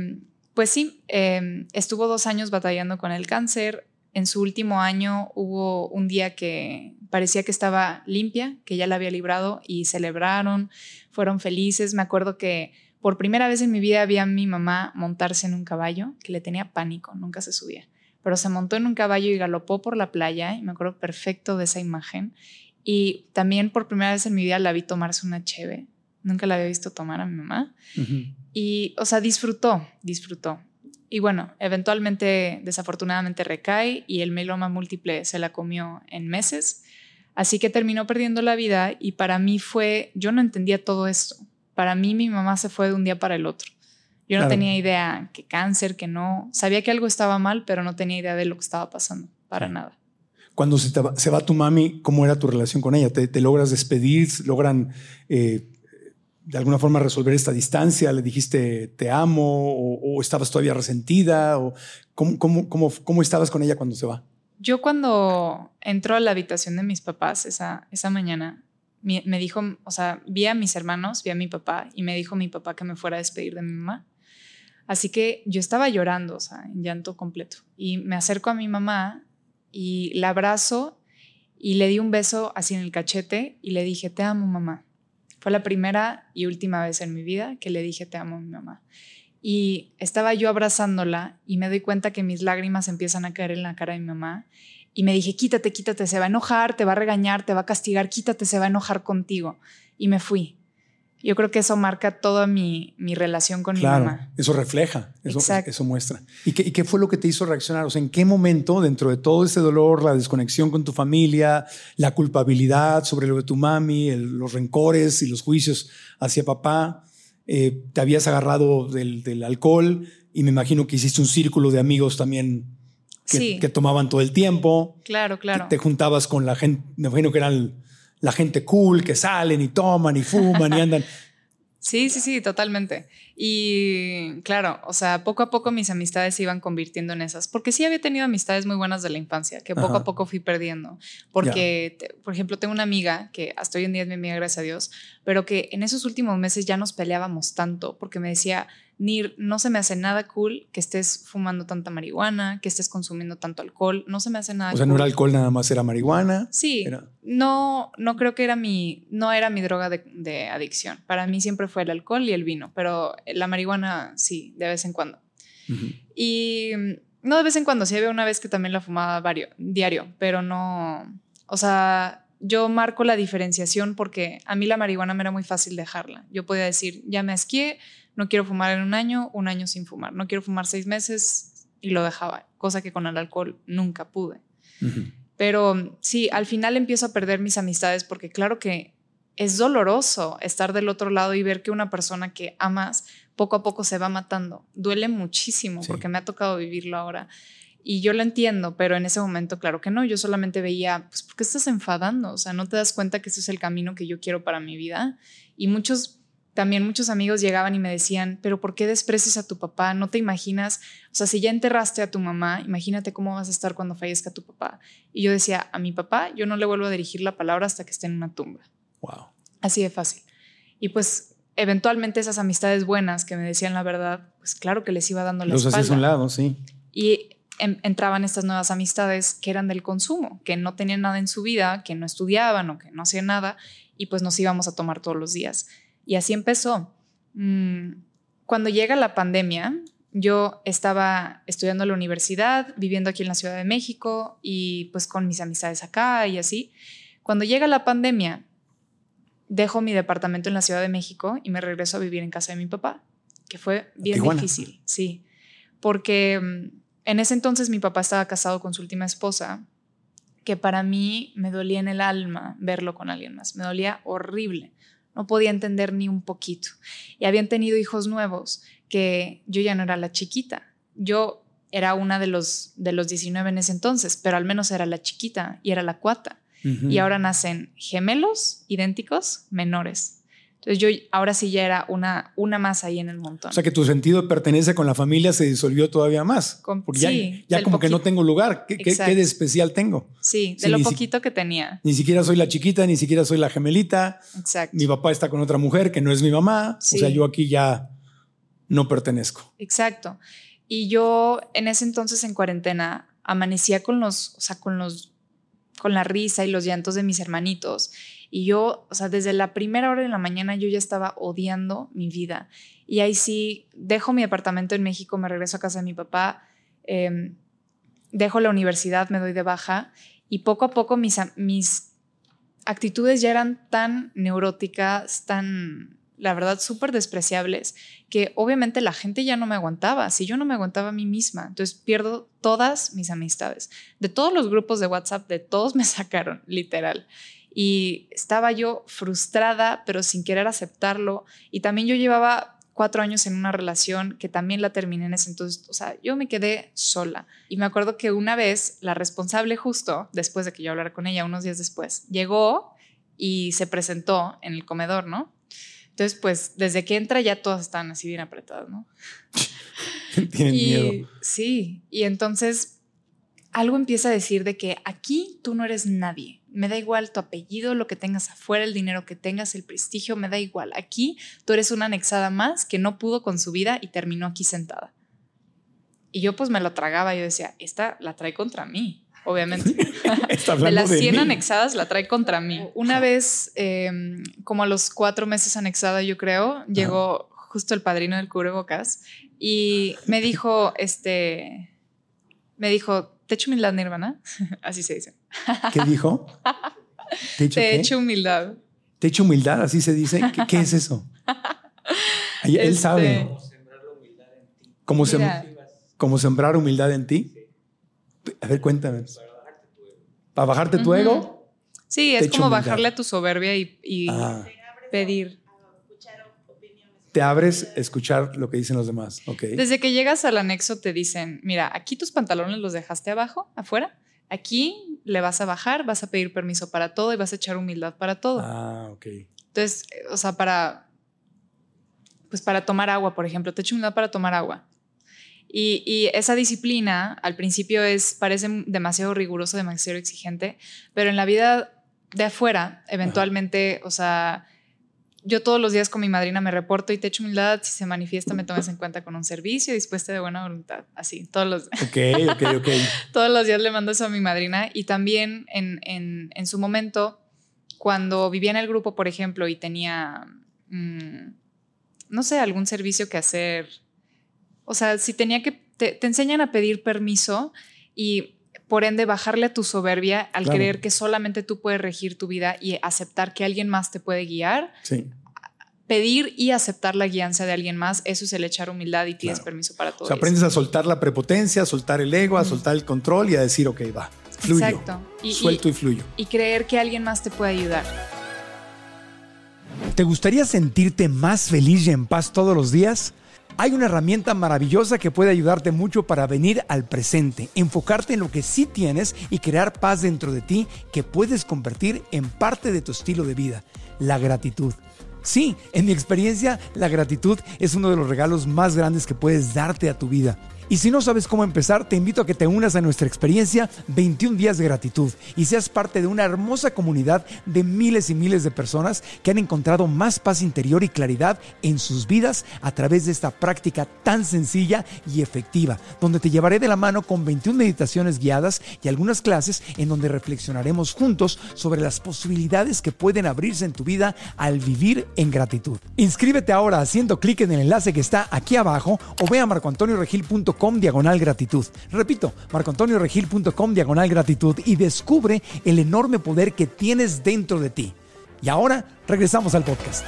pues sí, eh, estuvo dos años batallando con el cáncer. En su último año hubo un día que parecía que estaba limpia, que ya la había librado y celebraron, fueron felices. Me acuerdo que por primera vez en mi vida vi a mi mamá montarse en un caballo que le tenía pánico, nunca se subía, pero se montó en un caballo y galopó por la playa y me acuerdo perfecto de esa imagen. Y también por primera vez en mi vida la vi tomarse una cheve. Nunca la había visto tomar a mi mamá. Y, o sea, disfrutó, disfrutó. Y bueno, eventualmente, desafortunadamente recae y el meloma múltiple se la comió en meses. Así que terminó perdiendo la vida y para mí fue, yo no entendía todo esto. Para mí mi mamá se fue de un día para el otro. Yo no tenía idea que cáncer, que no. Sabía que algo estaba mal, pero no tenía idea de lo que estaba pasando, para nada. Cuando se, va, se, va, tu mami, ¿cómo era tu relación con ella? ¿Te, logras despedir? ¿Logran eh, de alguna forma resolver esta distancia? ¿Le dijiste te amo? ¿O, estabas todavía resentida? ¿O cómo, cómo, cómo, cómo estabas con ella cuando se va? Yo cuando entró a la habitación de mis papás esa, esa mañana, me dijo, o sea, vi a mis hermanos, vi a mi papá y me dijo mi papá que me fuera a despedir de mi mamá. Así que yo estaba llorando, o sea, en llanto completo. Y me acerco a mi mamá y la abrazo y le di un beso así en el cachete y le dije, te amo mamá. Fue la primera y última vez en mi vida que le dije, te amo mi mamá. Y estaba yo abrazándola y me doy cuenta que mis lágrimas empiezan a caer en la cara de mi mamá. Y me dije, quítate, quítate, se va a enojar, te va a regañar, te va a castigar, quítate, se va a enojar contigo. Y me fui. Yo creo que eso marca toda mi, mi relación con mi mamá. Eso refleja, eso, eso muestra. ¿Y qué, ¿Y qué, fue lo que te hizo reaccionar? O sea, ¿en qué momento, dentro de todo ese dolor, la desconexión con tu familia, la culpabilidad sobre lo de tu mami, los rencores y los juicios hacia papá, eh, te habías agarrado del, del, alcohol y me imagino que hiciste un círculo de amigos también que, que tomaban todo el tiempo? Claro, claro. Te juntabas con la gente, me imagino que eran la gente cool que salen y toman y fuman y andan. Sí, sí, sí, totalmente. Y claro, o sea, poco a poco mis amistades se iban convirtiendo en esas, porque sí había tenido amistades muy buenas de la infancia, que poco a poco fui perdiendo. Porque, por ejemplo, tengo una amiga que hasta hoy en día es mi amiga, gracias a Dios, pero que en esos últimos meses ya nos peleábamos tanto, porque me decía, ni no se me hace nada cool que estés fumando tanta marihuana, que estés consumiendo tanto alcohol, no se me hace nada. O sea, no era alcohol nada más, era marihuana. Sí, no, no creo que era mi, no era mi droga de, adicción. Para mí siempre fue el alcohol y el vino, pero la marihuana sí, de vez en cuando. Y no de vez en cuando, sí había una vez que también la fumaba vario, diario, pero no, o sea, yo marco la diferenciación porque a mí la marihuana me era muy fácil dejarla. Yo podía decir, ya me asqué, no quiero fumar en un año, un año sin fumar, no quiero fumar seis meses y lo dejaba, cosa que con el alcohol nunca pude. Pero sí, al final empiezo a perder mis amistades porque claro que es doloroso estar del otro lado y ver que una persona que amas poco a poco se va matando. Duele muchísimo porque me ha tocado vivirlo ahora. Y yo lo entiendo, pero en ese momento, claro que no. Yo solamente veía, pues, ¿por qué estás enfadando? O sea, no te das cuenta que ese es el camino que yo quiero para mi vida. Y muchos también muchos amigos llegaban y me decían, pero ¿por qué desprecias a tu papá? No te imaginas, o sea, si ya enterraste a tu mamá, imagínate cómo vas a estar cuando fallezca tu papá. Y yo decía, a mi papá yo no le vuelvo a dirigir la palabra hasta que esté en una tumba. Wow. Así de fácil. Y pues eventualmente esas amistades buenas que me decían la verdad, pues claro que les iba dando la Los espalda. hacías un lado, sí. Y entraban estas nuevas amistades que eran del consumo, que no tenían nada en su vida, que no estudiaban o que no hacían nada, y pues nos íbamos a tomar todos los días. Y así empezó. Mm, cuando llega la pandemia, yo estaba estudiando en la universidad, viviendo aquí en la Ciudad de México y pues con mis amistades acá y así. Cuando llega la pandemia, dejo mi departamento en la Ciudad de México y me regreso a vivir en casa de mi papá, que fue bien difícil, sí, porque mm, en ese entonces mi papá estaba casado con su última esposa, que para mí me dolía en el alma verlo con alguien más, me dolía horrible no podía entender ni un poquito. Y habían tenido hijos nuevos que yo ya no era la chiquita. Yo era una de los, de los 19 en ese entonces, pero al menos era la chiquita y era la cuata. Y ahora nacen gemelos idénticos menores. Entonces yo ahora sí ya era una, una más ahí en el montón. O sea que tu sentido de pertenencia con la familia se disolvió todavía más. porque ya, ya como que no tengo lugar. ¿Qué, ¿Qué, de especial tengo? Sí, de lo poquito que tenía. Ni siquiera soy la chiquita, ni siquiera soy la gemelita. Exacto. Mi papá está con otra mujer que no es mi mamá. O sea, yo aquí ya no pertenezco. Exacto. Y yo en ese entonces en cuarentena amanecía con los, o sea, con los, con la risa y los llantos de mis hermanitos Y yo, o sea, desde la primera hora de la mañana yo ya estaba odiando mi vida. Y ahí sí, dejo mi departamento en México, me regreso a casa de mi papá, em, dejo la universidad, me doy de baja y poco a poco mis, mis actitudes ya eran tan neuróticas, tan la verdad, súper despreciables, que obviamente la gente ya no me aguantaba, si yo no me aguantaba a mí misma, entonces pierdo todas mis amistades. De todos los grupos de WhatsApp, de todos me sacaron, literal. Y estaba yo frustrada, pero sin querer aceptarlo. Y también yo llevaba cuatro años en una relación que también la terminé en ese entonces, o sea, yo me quedé sola. Y me acuerdo que una vez la responsable justo, después de que yo hablara con ella, unos días después, llegó y se presentó en el comedor, ¿no? Entonces, pues desde que entra ya todas están así bien apretadas, ¿no? Tienen miedo. Sí, y entonces algo empieza a decir de que aquí tú no eres nadie. Me da igual tu apellido, lo que tengas afuera, el dinero que tengas, el prestigio, me da igual. Aquí tú eres una anexada más que no pudo con su vida y terminó aquí sentada. Y yo pues me lo tragaba, yo decía, esta la trae contra mí obviamente. de las 100 anexadas la trae contra mí. Una vez, em, como a los cuatro meses anexada, yo creo, llegó justo el padrino del cubrebocas y me dijo, este, me dijo, te echo humildad, Nirvana. Así se dice. ¿Qué dijo? Te echo, humildad. Te echo humildad, así se dice. ¿Qué, es eso? Él este, sabe. Como, como sembrar humildad en ti. A ver, cuéntame. Para bajarte tu ego. Sí, es como bajarle a tu soberbia y, ah. pedir. Te abres a escuchar lo que dicen los demás. Okay. Desde que llegas al anexo te dicen, mira, aquí tus pantalones los dejaste abajo, afuera. Aquí le vas a bajar, vas a pedir permiso para todo y vas a echar humildad para todo. Ah, ok. Entonces, o sea, para, pues para tomar agua, por ejemplo, te echo humildad para tomar agua. Y, esa disciplina al principio es, parece demasiado riguroso, demasiado exigente, pero en la vida de afuera, eventualmente, o sea, yo todos los días con mi madrina me reporto y te echo humildad, si se manifiesta me tomes en cuenta con un servicio, dispuesta de buena voluntad, así, todos los Ok, ok, ok. todos los días le mando eso a mi madrina y también en, en, su momento, cuando vivía en el grupo, por ejemplo, y tenía, mm, no sé, algún servicio que hacer o sea, si tenía que, te, enseñan a pedir permiso y por ende bajarle a tu soberbia al creer que solamente tú puedes regir tu vida y aceptar que alguien más te puede guiar. Sí. Pedir y aceptar la guianza de alguien más, eso es el echar humildad y tienes permiso para todo. O sea, aprendes a soltar la prepotencia, a soltar el ego, a soltar el control y a decir, ok, va, fluyo. Exacto. Y, Suelto y, y fluyo. Y creer que alguien más te puede ayudar. ¿Te gustaría sentirte más feliz y en paz todos los días? Hay una herramienta maravillosa que puede ayudarte mucho para venir al presente, enfocarte en lo que sí tienes y crear paz dentro de ti que puedes convertir en parte de tu estilo de vida, la gratitud. Sí, en mi experiencia, la gratitud es uno de los regalos más grandes que puedes darte a tu vida. Y si no sabes cómo empezar, te invito a que te unas a nuestra experiencia 21 días de gratitud y seas parte de una hermosa comunidad de miles y miles de personas que han encontrado más paz interior y claridad en sus vidas a través de esta práctica tan sencilla y efectiva, donde te llevaré de la mano con 21 meditaciones guiadas y algunas clases en donde reflexionaremos juntos sobre las posibilidades que pueden abrirse en tu vida al vivir en gratitud. Inscríbete ahora haciendo clic en el enlace que está aquí abajo o ve a marcoantonioregil.com diagonal gratitud. Repito, marcoantonioregil.com diagonal gratitud y descubre el enorme poder que tienes dentro de ti. Y ahora regresamos al podcast.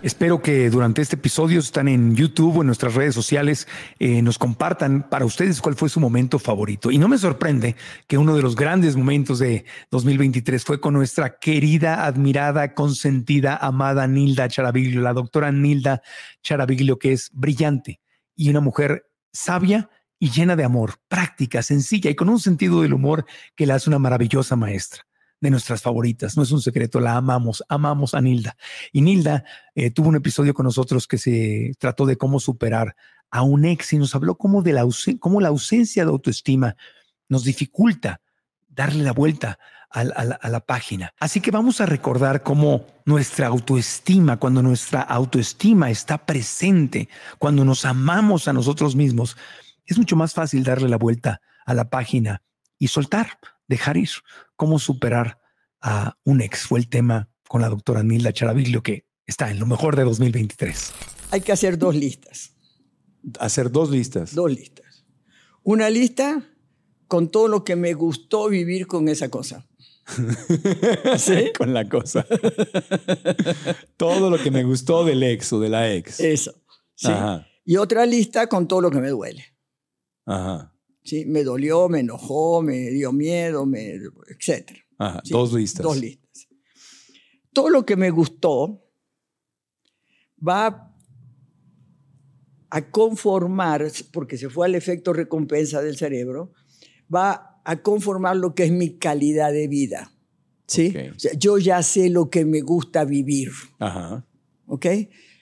Espero que durante este episodio, están en YouTube o en nuestras redes sociales, eh, nos compartan para ustedes cuál fue su momento favorito. Y no me sorprende que uno de los grandes momentos de 2023 fue con nuestra querida, admirada, consentida, amada Nilda Charaviglio, la doctora Nilda Charaviglio, que es brillante, y una mujer sabia y llena de amor, práctica, sencilla y con un sentido del humor que la hace una maravillosa maestra de nuestras favoritas. No es un secreto, la amamos, amamos a Nilda. Y Nilda eh, tuvo un episodio con nosotros que se trató de cómo superar a un ex y nos habló cómo, de la, cómo la ausencia de autoestima nos dificulta darle la vuelta a, la página. Así que vamos a recordar cómo nuestra autoestima, cuando nuestra autoestima está presente, cuando nos amamos a nosotros mismos, es mucho más fácil darle la vuelta a la página y soltar, dejar ir, cómo superar a un ex. Fue el tema con la doctora Nilda Charaviglio que está en lo mejor de 2023. Hay que hacer dos listas. Hacer dos listas. Dos listas. Una lista con todo lo que me gustó vivir con esa cosa. ¿Sí? con la cosa. todo lo que me gustó del ex o de la ex. Eso. ¿sí? Y otra lista con todo lo que me duele. Ajá. ¿Sí? Me dolió, me enojó, me dio miedo, me, etc. Ajá. Dos listas. Dos listas. Todo lo que me gustó va a conformar, porque se fue al efecto recompensa del cerebro, va a conformar lo que es mi calidad de vida. ¿sí? O sea, yo ya sé lo que me gusta vivir. Ajá. ¿Ok?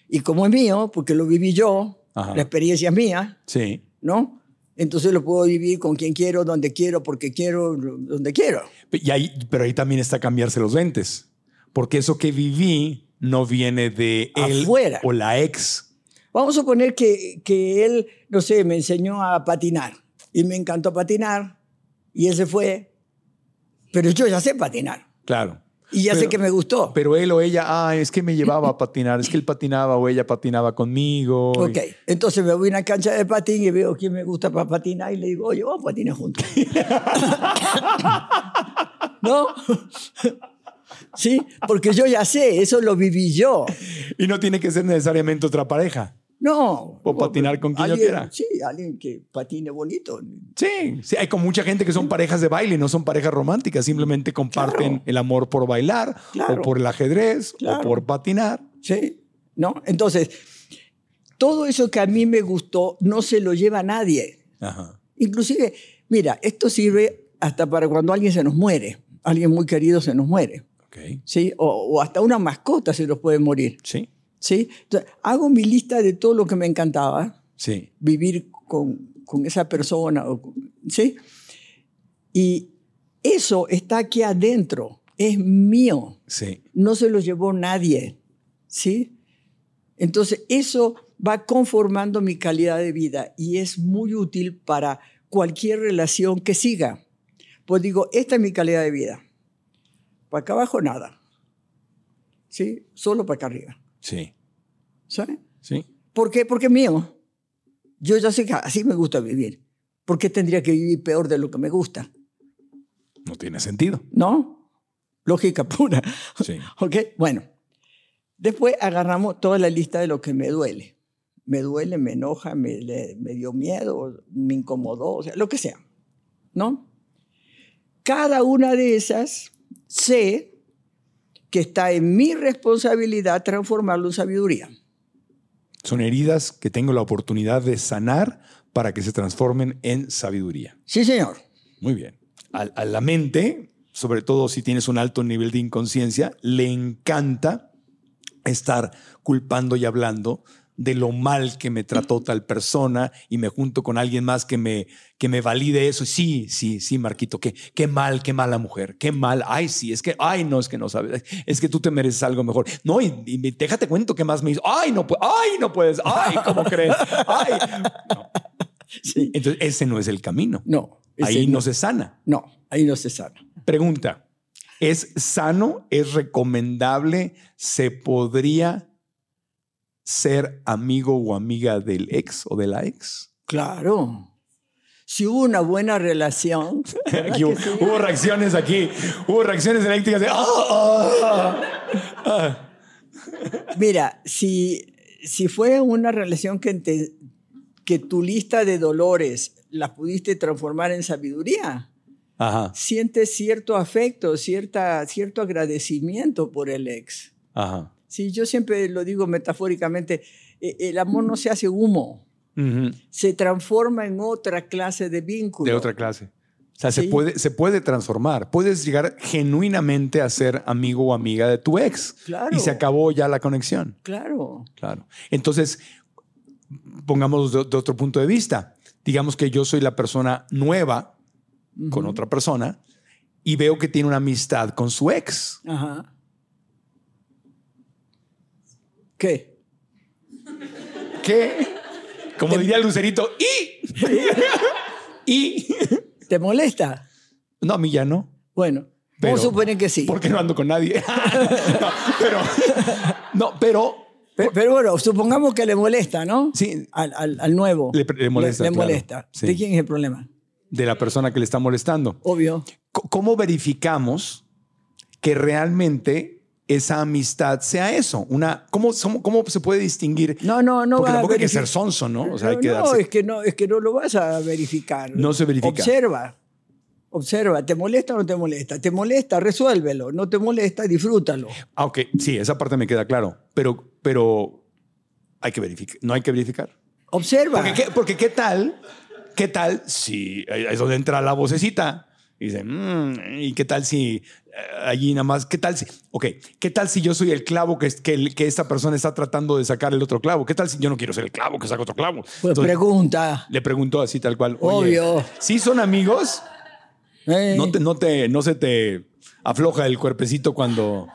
Y como es mío, porque lo viví yo, Ajá. la experiencia es mía, Sí. ¿no? Entonces lo puedo vivir con quien quiero, donde quiero, porque quiero, donde quiero. Y ahí, pero ahí también está cambiarse los lentes. Porque eso que viví no viene de él Afuera. o la ex. Vamos a suponer que, que él, no sé, me enseñó a patinar y me encantó patinar y él se fue, pero yo ya sé patinar Claro. y ya sé Pero- que me gustó. Pero él o ella, ah, es que me llevaba a patinar, es que él patinaba o ella patinaba conmigo. y- Ok, entonces me voy a una cancha de patín y veo quién me gusta para patinar y le digo, oye, vamos a patinar juntos. ¿No? sí, porque yo ya sé, eso lo viví yo. Y no tiene que ser necesariamente otra pareja. No. O patinar con quien yo quiera. Sí, alguien que patine bonito. Sí, sí, hay con mucha gente que son parejas de baile, no son parejas románticas, simplemente comparten el amor por bailar, Claro. o por el ajedrez, Claro. o por patinar. Sí, ¿no? Entonces, todo eso que a mí me gustó no se lo lleva a nadie. Ajá. Inclusive, mira, esto sirve hasta para cuando alguien se nos muere, alguien muy querido se nos muere, Ok. ¿sí? O, o hasta una mascota se nos puede morir, Sí, ¿sí? Entonces, hago mi lista de todo lo que me encantaba, sí. vivir con, con esa persona, o- ¿sí? Y eso está aquí adentro, es mío, Sí. no se lo llevó nadie, ¿sí? Entonces, eso va conformando mi calidad de vida y es muy útil para cualquier relación que siga. Pues digo, esta es mi calidad de vida. Para acá abajo nada. ¿Sí? Solo para acá arriba. Sí. ¿Sabes? Sí. ¿Por qué? Porque es mío. Yo ya sé que así me gusta vivir. ¿Por qué tendría que vivir peor de lo que me gusta? No tiene sentido. ¿No? Lógica pura. Sí. ¿Ok? Bueno. Después agarramos toda la lista de lo que me duele. Me duele, me enoja, me, me dio miedo, me incomodó, o sea, lo que sea. ¿No? Cada una de esas sé que está en mi responsabilidad transformarlo en sabiduría. Son heridas que tengo la oportunidad de sanar para que se transformen en sabiduría. Sí, señor. Muy bien. A, a la mente, sobre todo si tienes un alto nivel de inconsciencia, le encanta estar culpando y hablando de lo mal que me trató tal persona y me junto con alguien más que me, que me valide eso. Sí, sí, sí, Marquito, qué, qué mal, qué mala mujer, qué mal. Ay, sí, es que, ay, no, es que no sabes, es que tú te mereces algo mejor. No, y, y déjate cuento qué más me hizo. Ay, no, ay, no puedes, ay, ¿cómo crees? Ay. No. Entonces, ese no es el camino. No. Ahí no se sana. No, ahí no se sana. Pregunta, ¿es sano? ¿Es recomendable? ¿Se podría ser amigo o amiga del ex o de la ex? Claro. Si hubo una buena relación. ¿verdad Aquí hubo, que sí? hubo reacciones aquí, hubo reacciones eléctricas de... "Ah, ah, ah". Mira, si, si fue una relación que, te- que tu lista de dolores la pudiste transformar en sabiduría, Ajá, sientes cierto afecto, cierta, cierto agradecimiento por el ex. ajá. Sí, yo siempre lo digo metafóricamente, eh, el amor no se hace humo, se transforma en otra clase de vínculo. De otra clase. O sea, se, puede, se puede transformar. Puedes llegar genuinamente a ser amigo o amiga de tu ex. Claro. Y se acabó ya la conexión. Claro. Claro. Entonces, pongamos de, de otro punto de vista. Digamos que yo soy la persona nueva con otra persona y veo que tiene una amistad con su ex. Ajá. ¿Qué? ¿Qué? Como diría Lucerito, ¿y? ¿Y? ¿Te molesta? No, a mí ya no. Bueno, Vamos a suponer que sí. Porque no ando con nadie. no, pero, no, pero Pero, pero bueno, supongamos que le molesta, ¿no? Sí. Al, al- al nuevo. Le- le molesta, Le, claro. molesta. Sí. ¿De quién es el problema? de la persona que le está molestando. Obvio. ¿Cómo verificamos que realmente esa amistad sea eso? Una, ¿cómo, cómo, se puede distinguir? No, no, no. Porque tampoco hay que ser sonso, ¿no? O sea, hay no, que no, darse- es que no, es que no lo vas a verificar. No se verifica. Observa. Observa, ¿te molesta o no te molesta? ¿Te molesta? Resuélvelo. ¿No te molesta? Disfrútalo. Ah, ok, sí, esa parte me queda claro. Pero, pero hay que verificar. ¿No hay que verificar? Observa. Porque, ¿qué, porque ¿qué tal? ¿Qué tal si es donde entra la vocecita? Y dice, "Mm, ¿y qué tal si eh, allí nada más? ¿Qué tal si? Ok, ¿qué tal si yo soy el clavo que, que, que esta persona está tratando de sacar el otro clavo? ¿Qué tal si yo no quiero ser el clavo que saca otro clavo? Pues Entonces, pregunta. le preguntó así tal cual. Oye, Obvio. ¿Sí son amigos? Eh, No, te, no, te, no se te afloja el cuerpecito cuando...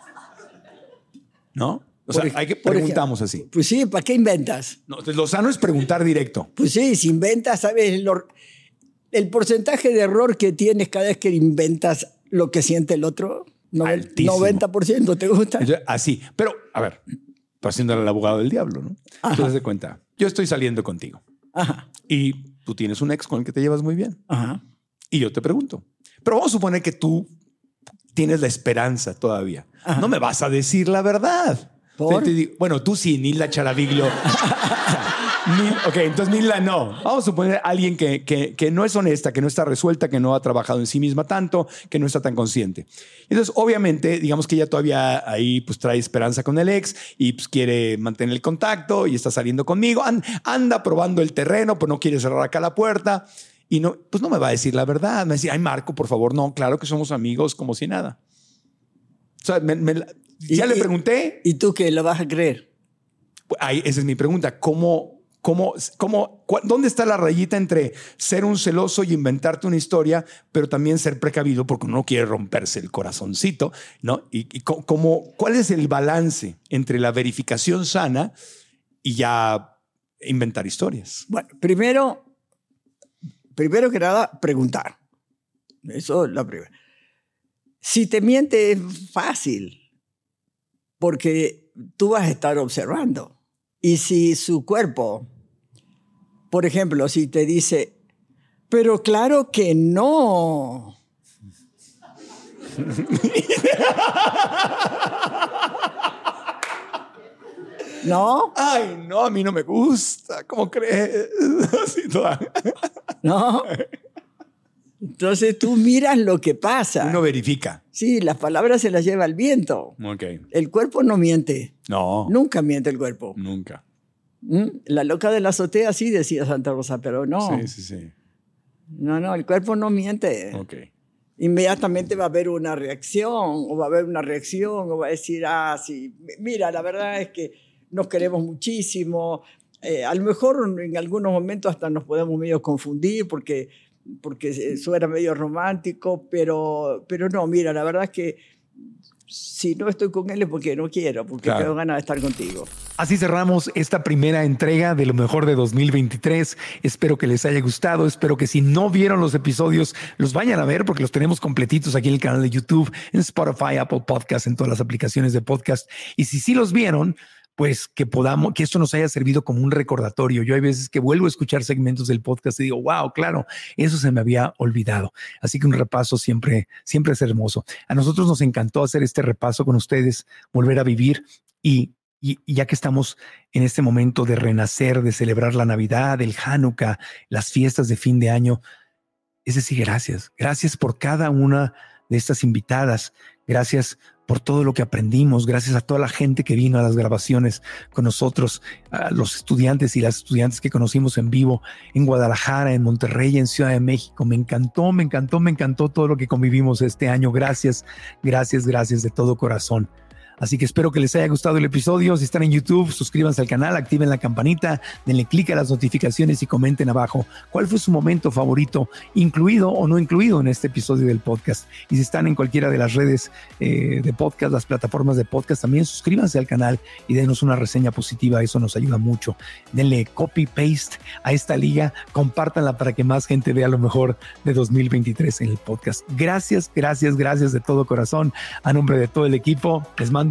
¿No? O sea, hay que preguntamos así. Pues sí, ¿para qué inventas? No, lo sano es preguntar directo. Pues sí, si inventas, ¿sabes? Lo- el porcentaje de error que tienes cada vez que inventas lo que siente el otro, Altísimo. 90%, ¿te gusta? Entonces, así. Pero, a ver, estoy haciendo el abogado del diablo, ¿no? Entonces, de cuenta, yo estoy saliendo contigo Ajá, y tú tienes un ex con el que te llevas muy bien. ajá. Y yo te pregunto, pero vamos a suponer que tú tienes la esperanza todavía. No me vas a decir la verdad. ¿Por? Te- digo- bueno, tú sí, Nilda Charaviglio. Nil- ok, entonces Nilda no. Vamos a suponer alguien que, que, que no es honesta, que no está resuelta, que no ha trabajado en sí misma tanto, que no está tan consciente. Entonces, obviamente, digamos que ella todavía ahí pues trae esperanza con el ex y pues quiere mantener el contacto y está saliendo conmigo. An- anda probando el terreno, pero no quiere cerrar acá la puerta. Y no, pues no me va a decir la verdad. Me va a decir, ay, Marco, por favor, no, claro que somos amigos, como si nada. O sea, me- me la- ya le pregunté. ¿Y tú qué lo vas a creer? Ahí, esa es mi pregunta. ¿Cómo, cómo, cómo, ¿Dónde está la rayita entre ser un celoso y inventarte una historia, pero también ser precavido porque uno no quiere romperse el corazoncito? ¿no? Y, y cómo- ¿Cuál es el balance entre la verificación sana y ya inventar historias? Bueno, primero, primero que nada, preguntar. Eso es la primera. Si te miente es fácil, porque tú vas a estar observando. Y si su cuerpo, por ejemplo, si te dice, pero claro que no. ¿No? Ay, no, a mí no me gusta. ¿Cómo crees? ¿No? Entonces tú miras lo que pasa. Uno verifica. Sí, las palabras se las lleva el viento. Ok. El cuerpo no miente. No, Nunca miente el cuerpo. nunca. ¿Mm? La loca de la azotea sí decía Santa Rosa, pero no. Sí, sí, sí. No, no, el cuerpo no miente. Ok. Inmediatamente va a haber una reacción, o va a haber una reacción, o va a decir, ah, sí, mira, la verdad es que nos queremos muchísimo. Eh, a lo mejor en algunos momentos hasta nos podemos medio confundir porque, porque eso era medio romántico, pero, pero no, mira, la verdad es que si no estoy con él es porque no quiero, porque Claro. tengo ganas de estar contigo. Así cerramos esta primera entrega de lo mejor de 2023. Espero que les haya gustado. Espero que si no vieron los episodios, los vayan a ver porque los tenemos completitos aquí en el canal de YouTube, en Spotify, Apple Podcast, en todas las aplicaciones de podcast. Y si sí los vieron, pues que podamos, que esto nos haya servido como un recordatorio. Yo hay veces que vuelvo a escuchar segmentos del podcast y digo, wow, claro, eso se me había olvidado. Así que un repaso siempre, siempre es hermoso. A nosotros nos encantó hacer este repaso con ustedes, volver a vivir y y, ya que estamos en este momento de renacer, de celebrar la Navidad, el Hanukkah, las fiestas de fin de año, es decir, gracias. Gracias por cada una de estas invitadas. Gracias por todo lo que aprendimos. Gracias a toda la gente que vino a las grabaciones con nosotros, a los estudiantes y las estudiantes que conocimos en vivo en Guadalajara, en Monterrey, en Ciudad de México. Me encantó, me encantó, me encantó todo lo que convivimos este año. Gracias, gracias, gracias de todo corazón. Así que espero que les haya gustado el episodio. Si están en YouTube, suscríbanse al canal, activen la campanita, denle clic a las notificaciones y comenten abajo cuál fue su momento favorito, incluido o no incluido en este episodio del podcast. Y si están en cualquiera de las redes eh, de podcast, las plataformas de podcast, también suscríbanse al canal y denos una reseña positiva. Eso nos ayuda mucho. Denle copy paste a esta liga, compártanla para que más gente vea lo mejor de 2023 en el podcast. Gracias, gracias, gracias de todo corazón. A nombre de todo el equipo, les mando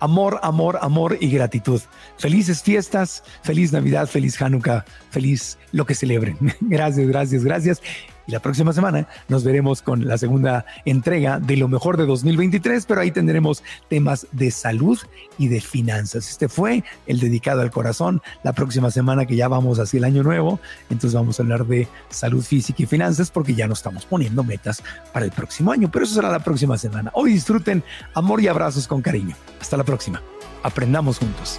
amor, amor, amor y gratitud. Felices fiestas, feliz Navidad, feliz Hanukkah, feliz lo que celebren. Gracias, gracias, gracias. Y la próxima semana nos veremos con la segunda entrega de lo mejor de 2023, pero ahí tendremos temas de salud y de finanzas. Este fue el dedicado al corazón. La próxima semana que ya vamos hacia el año nuevo, entonces vamos a hablar de salud física y finanzas porque ya nos estamos poniendo metas para el próximo año, pero eso será la próxima semana. Hoy disfruten amor y abrazos con cariño. Hasta la próxima. Aprendamos juntos.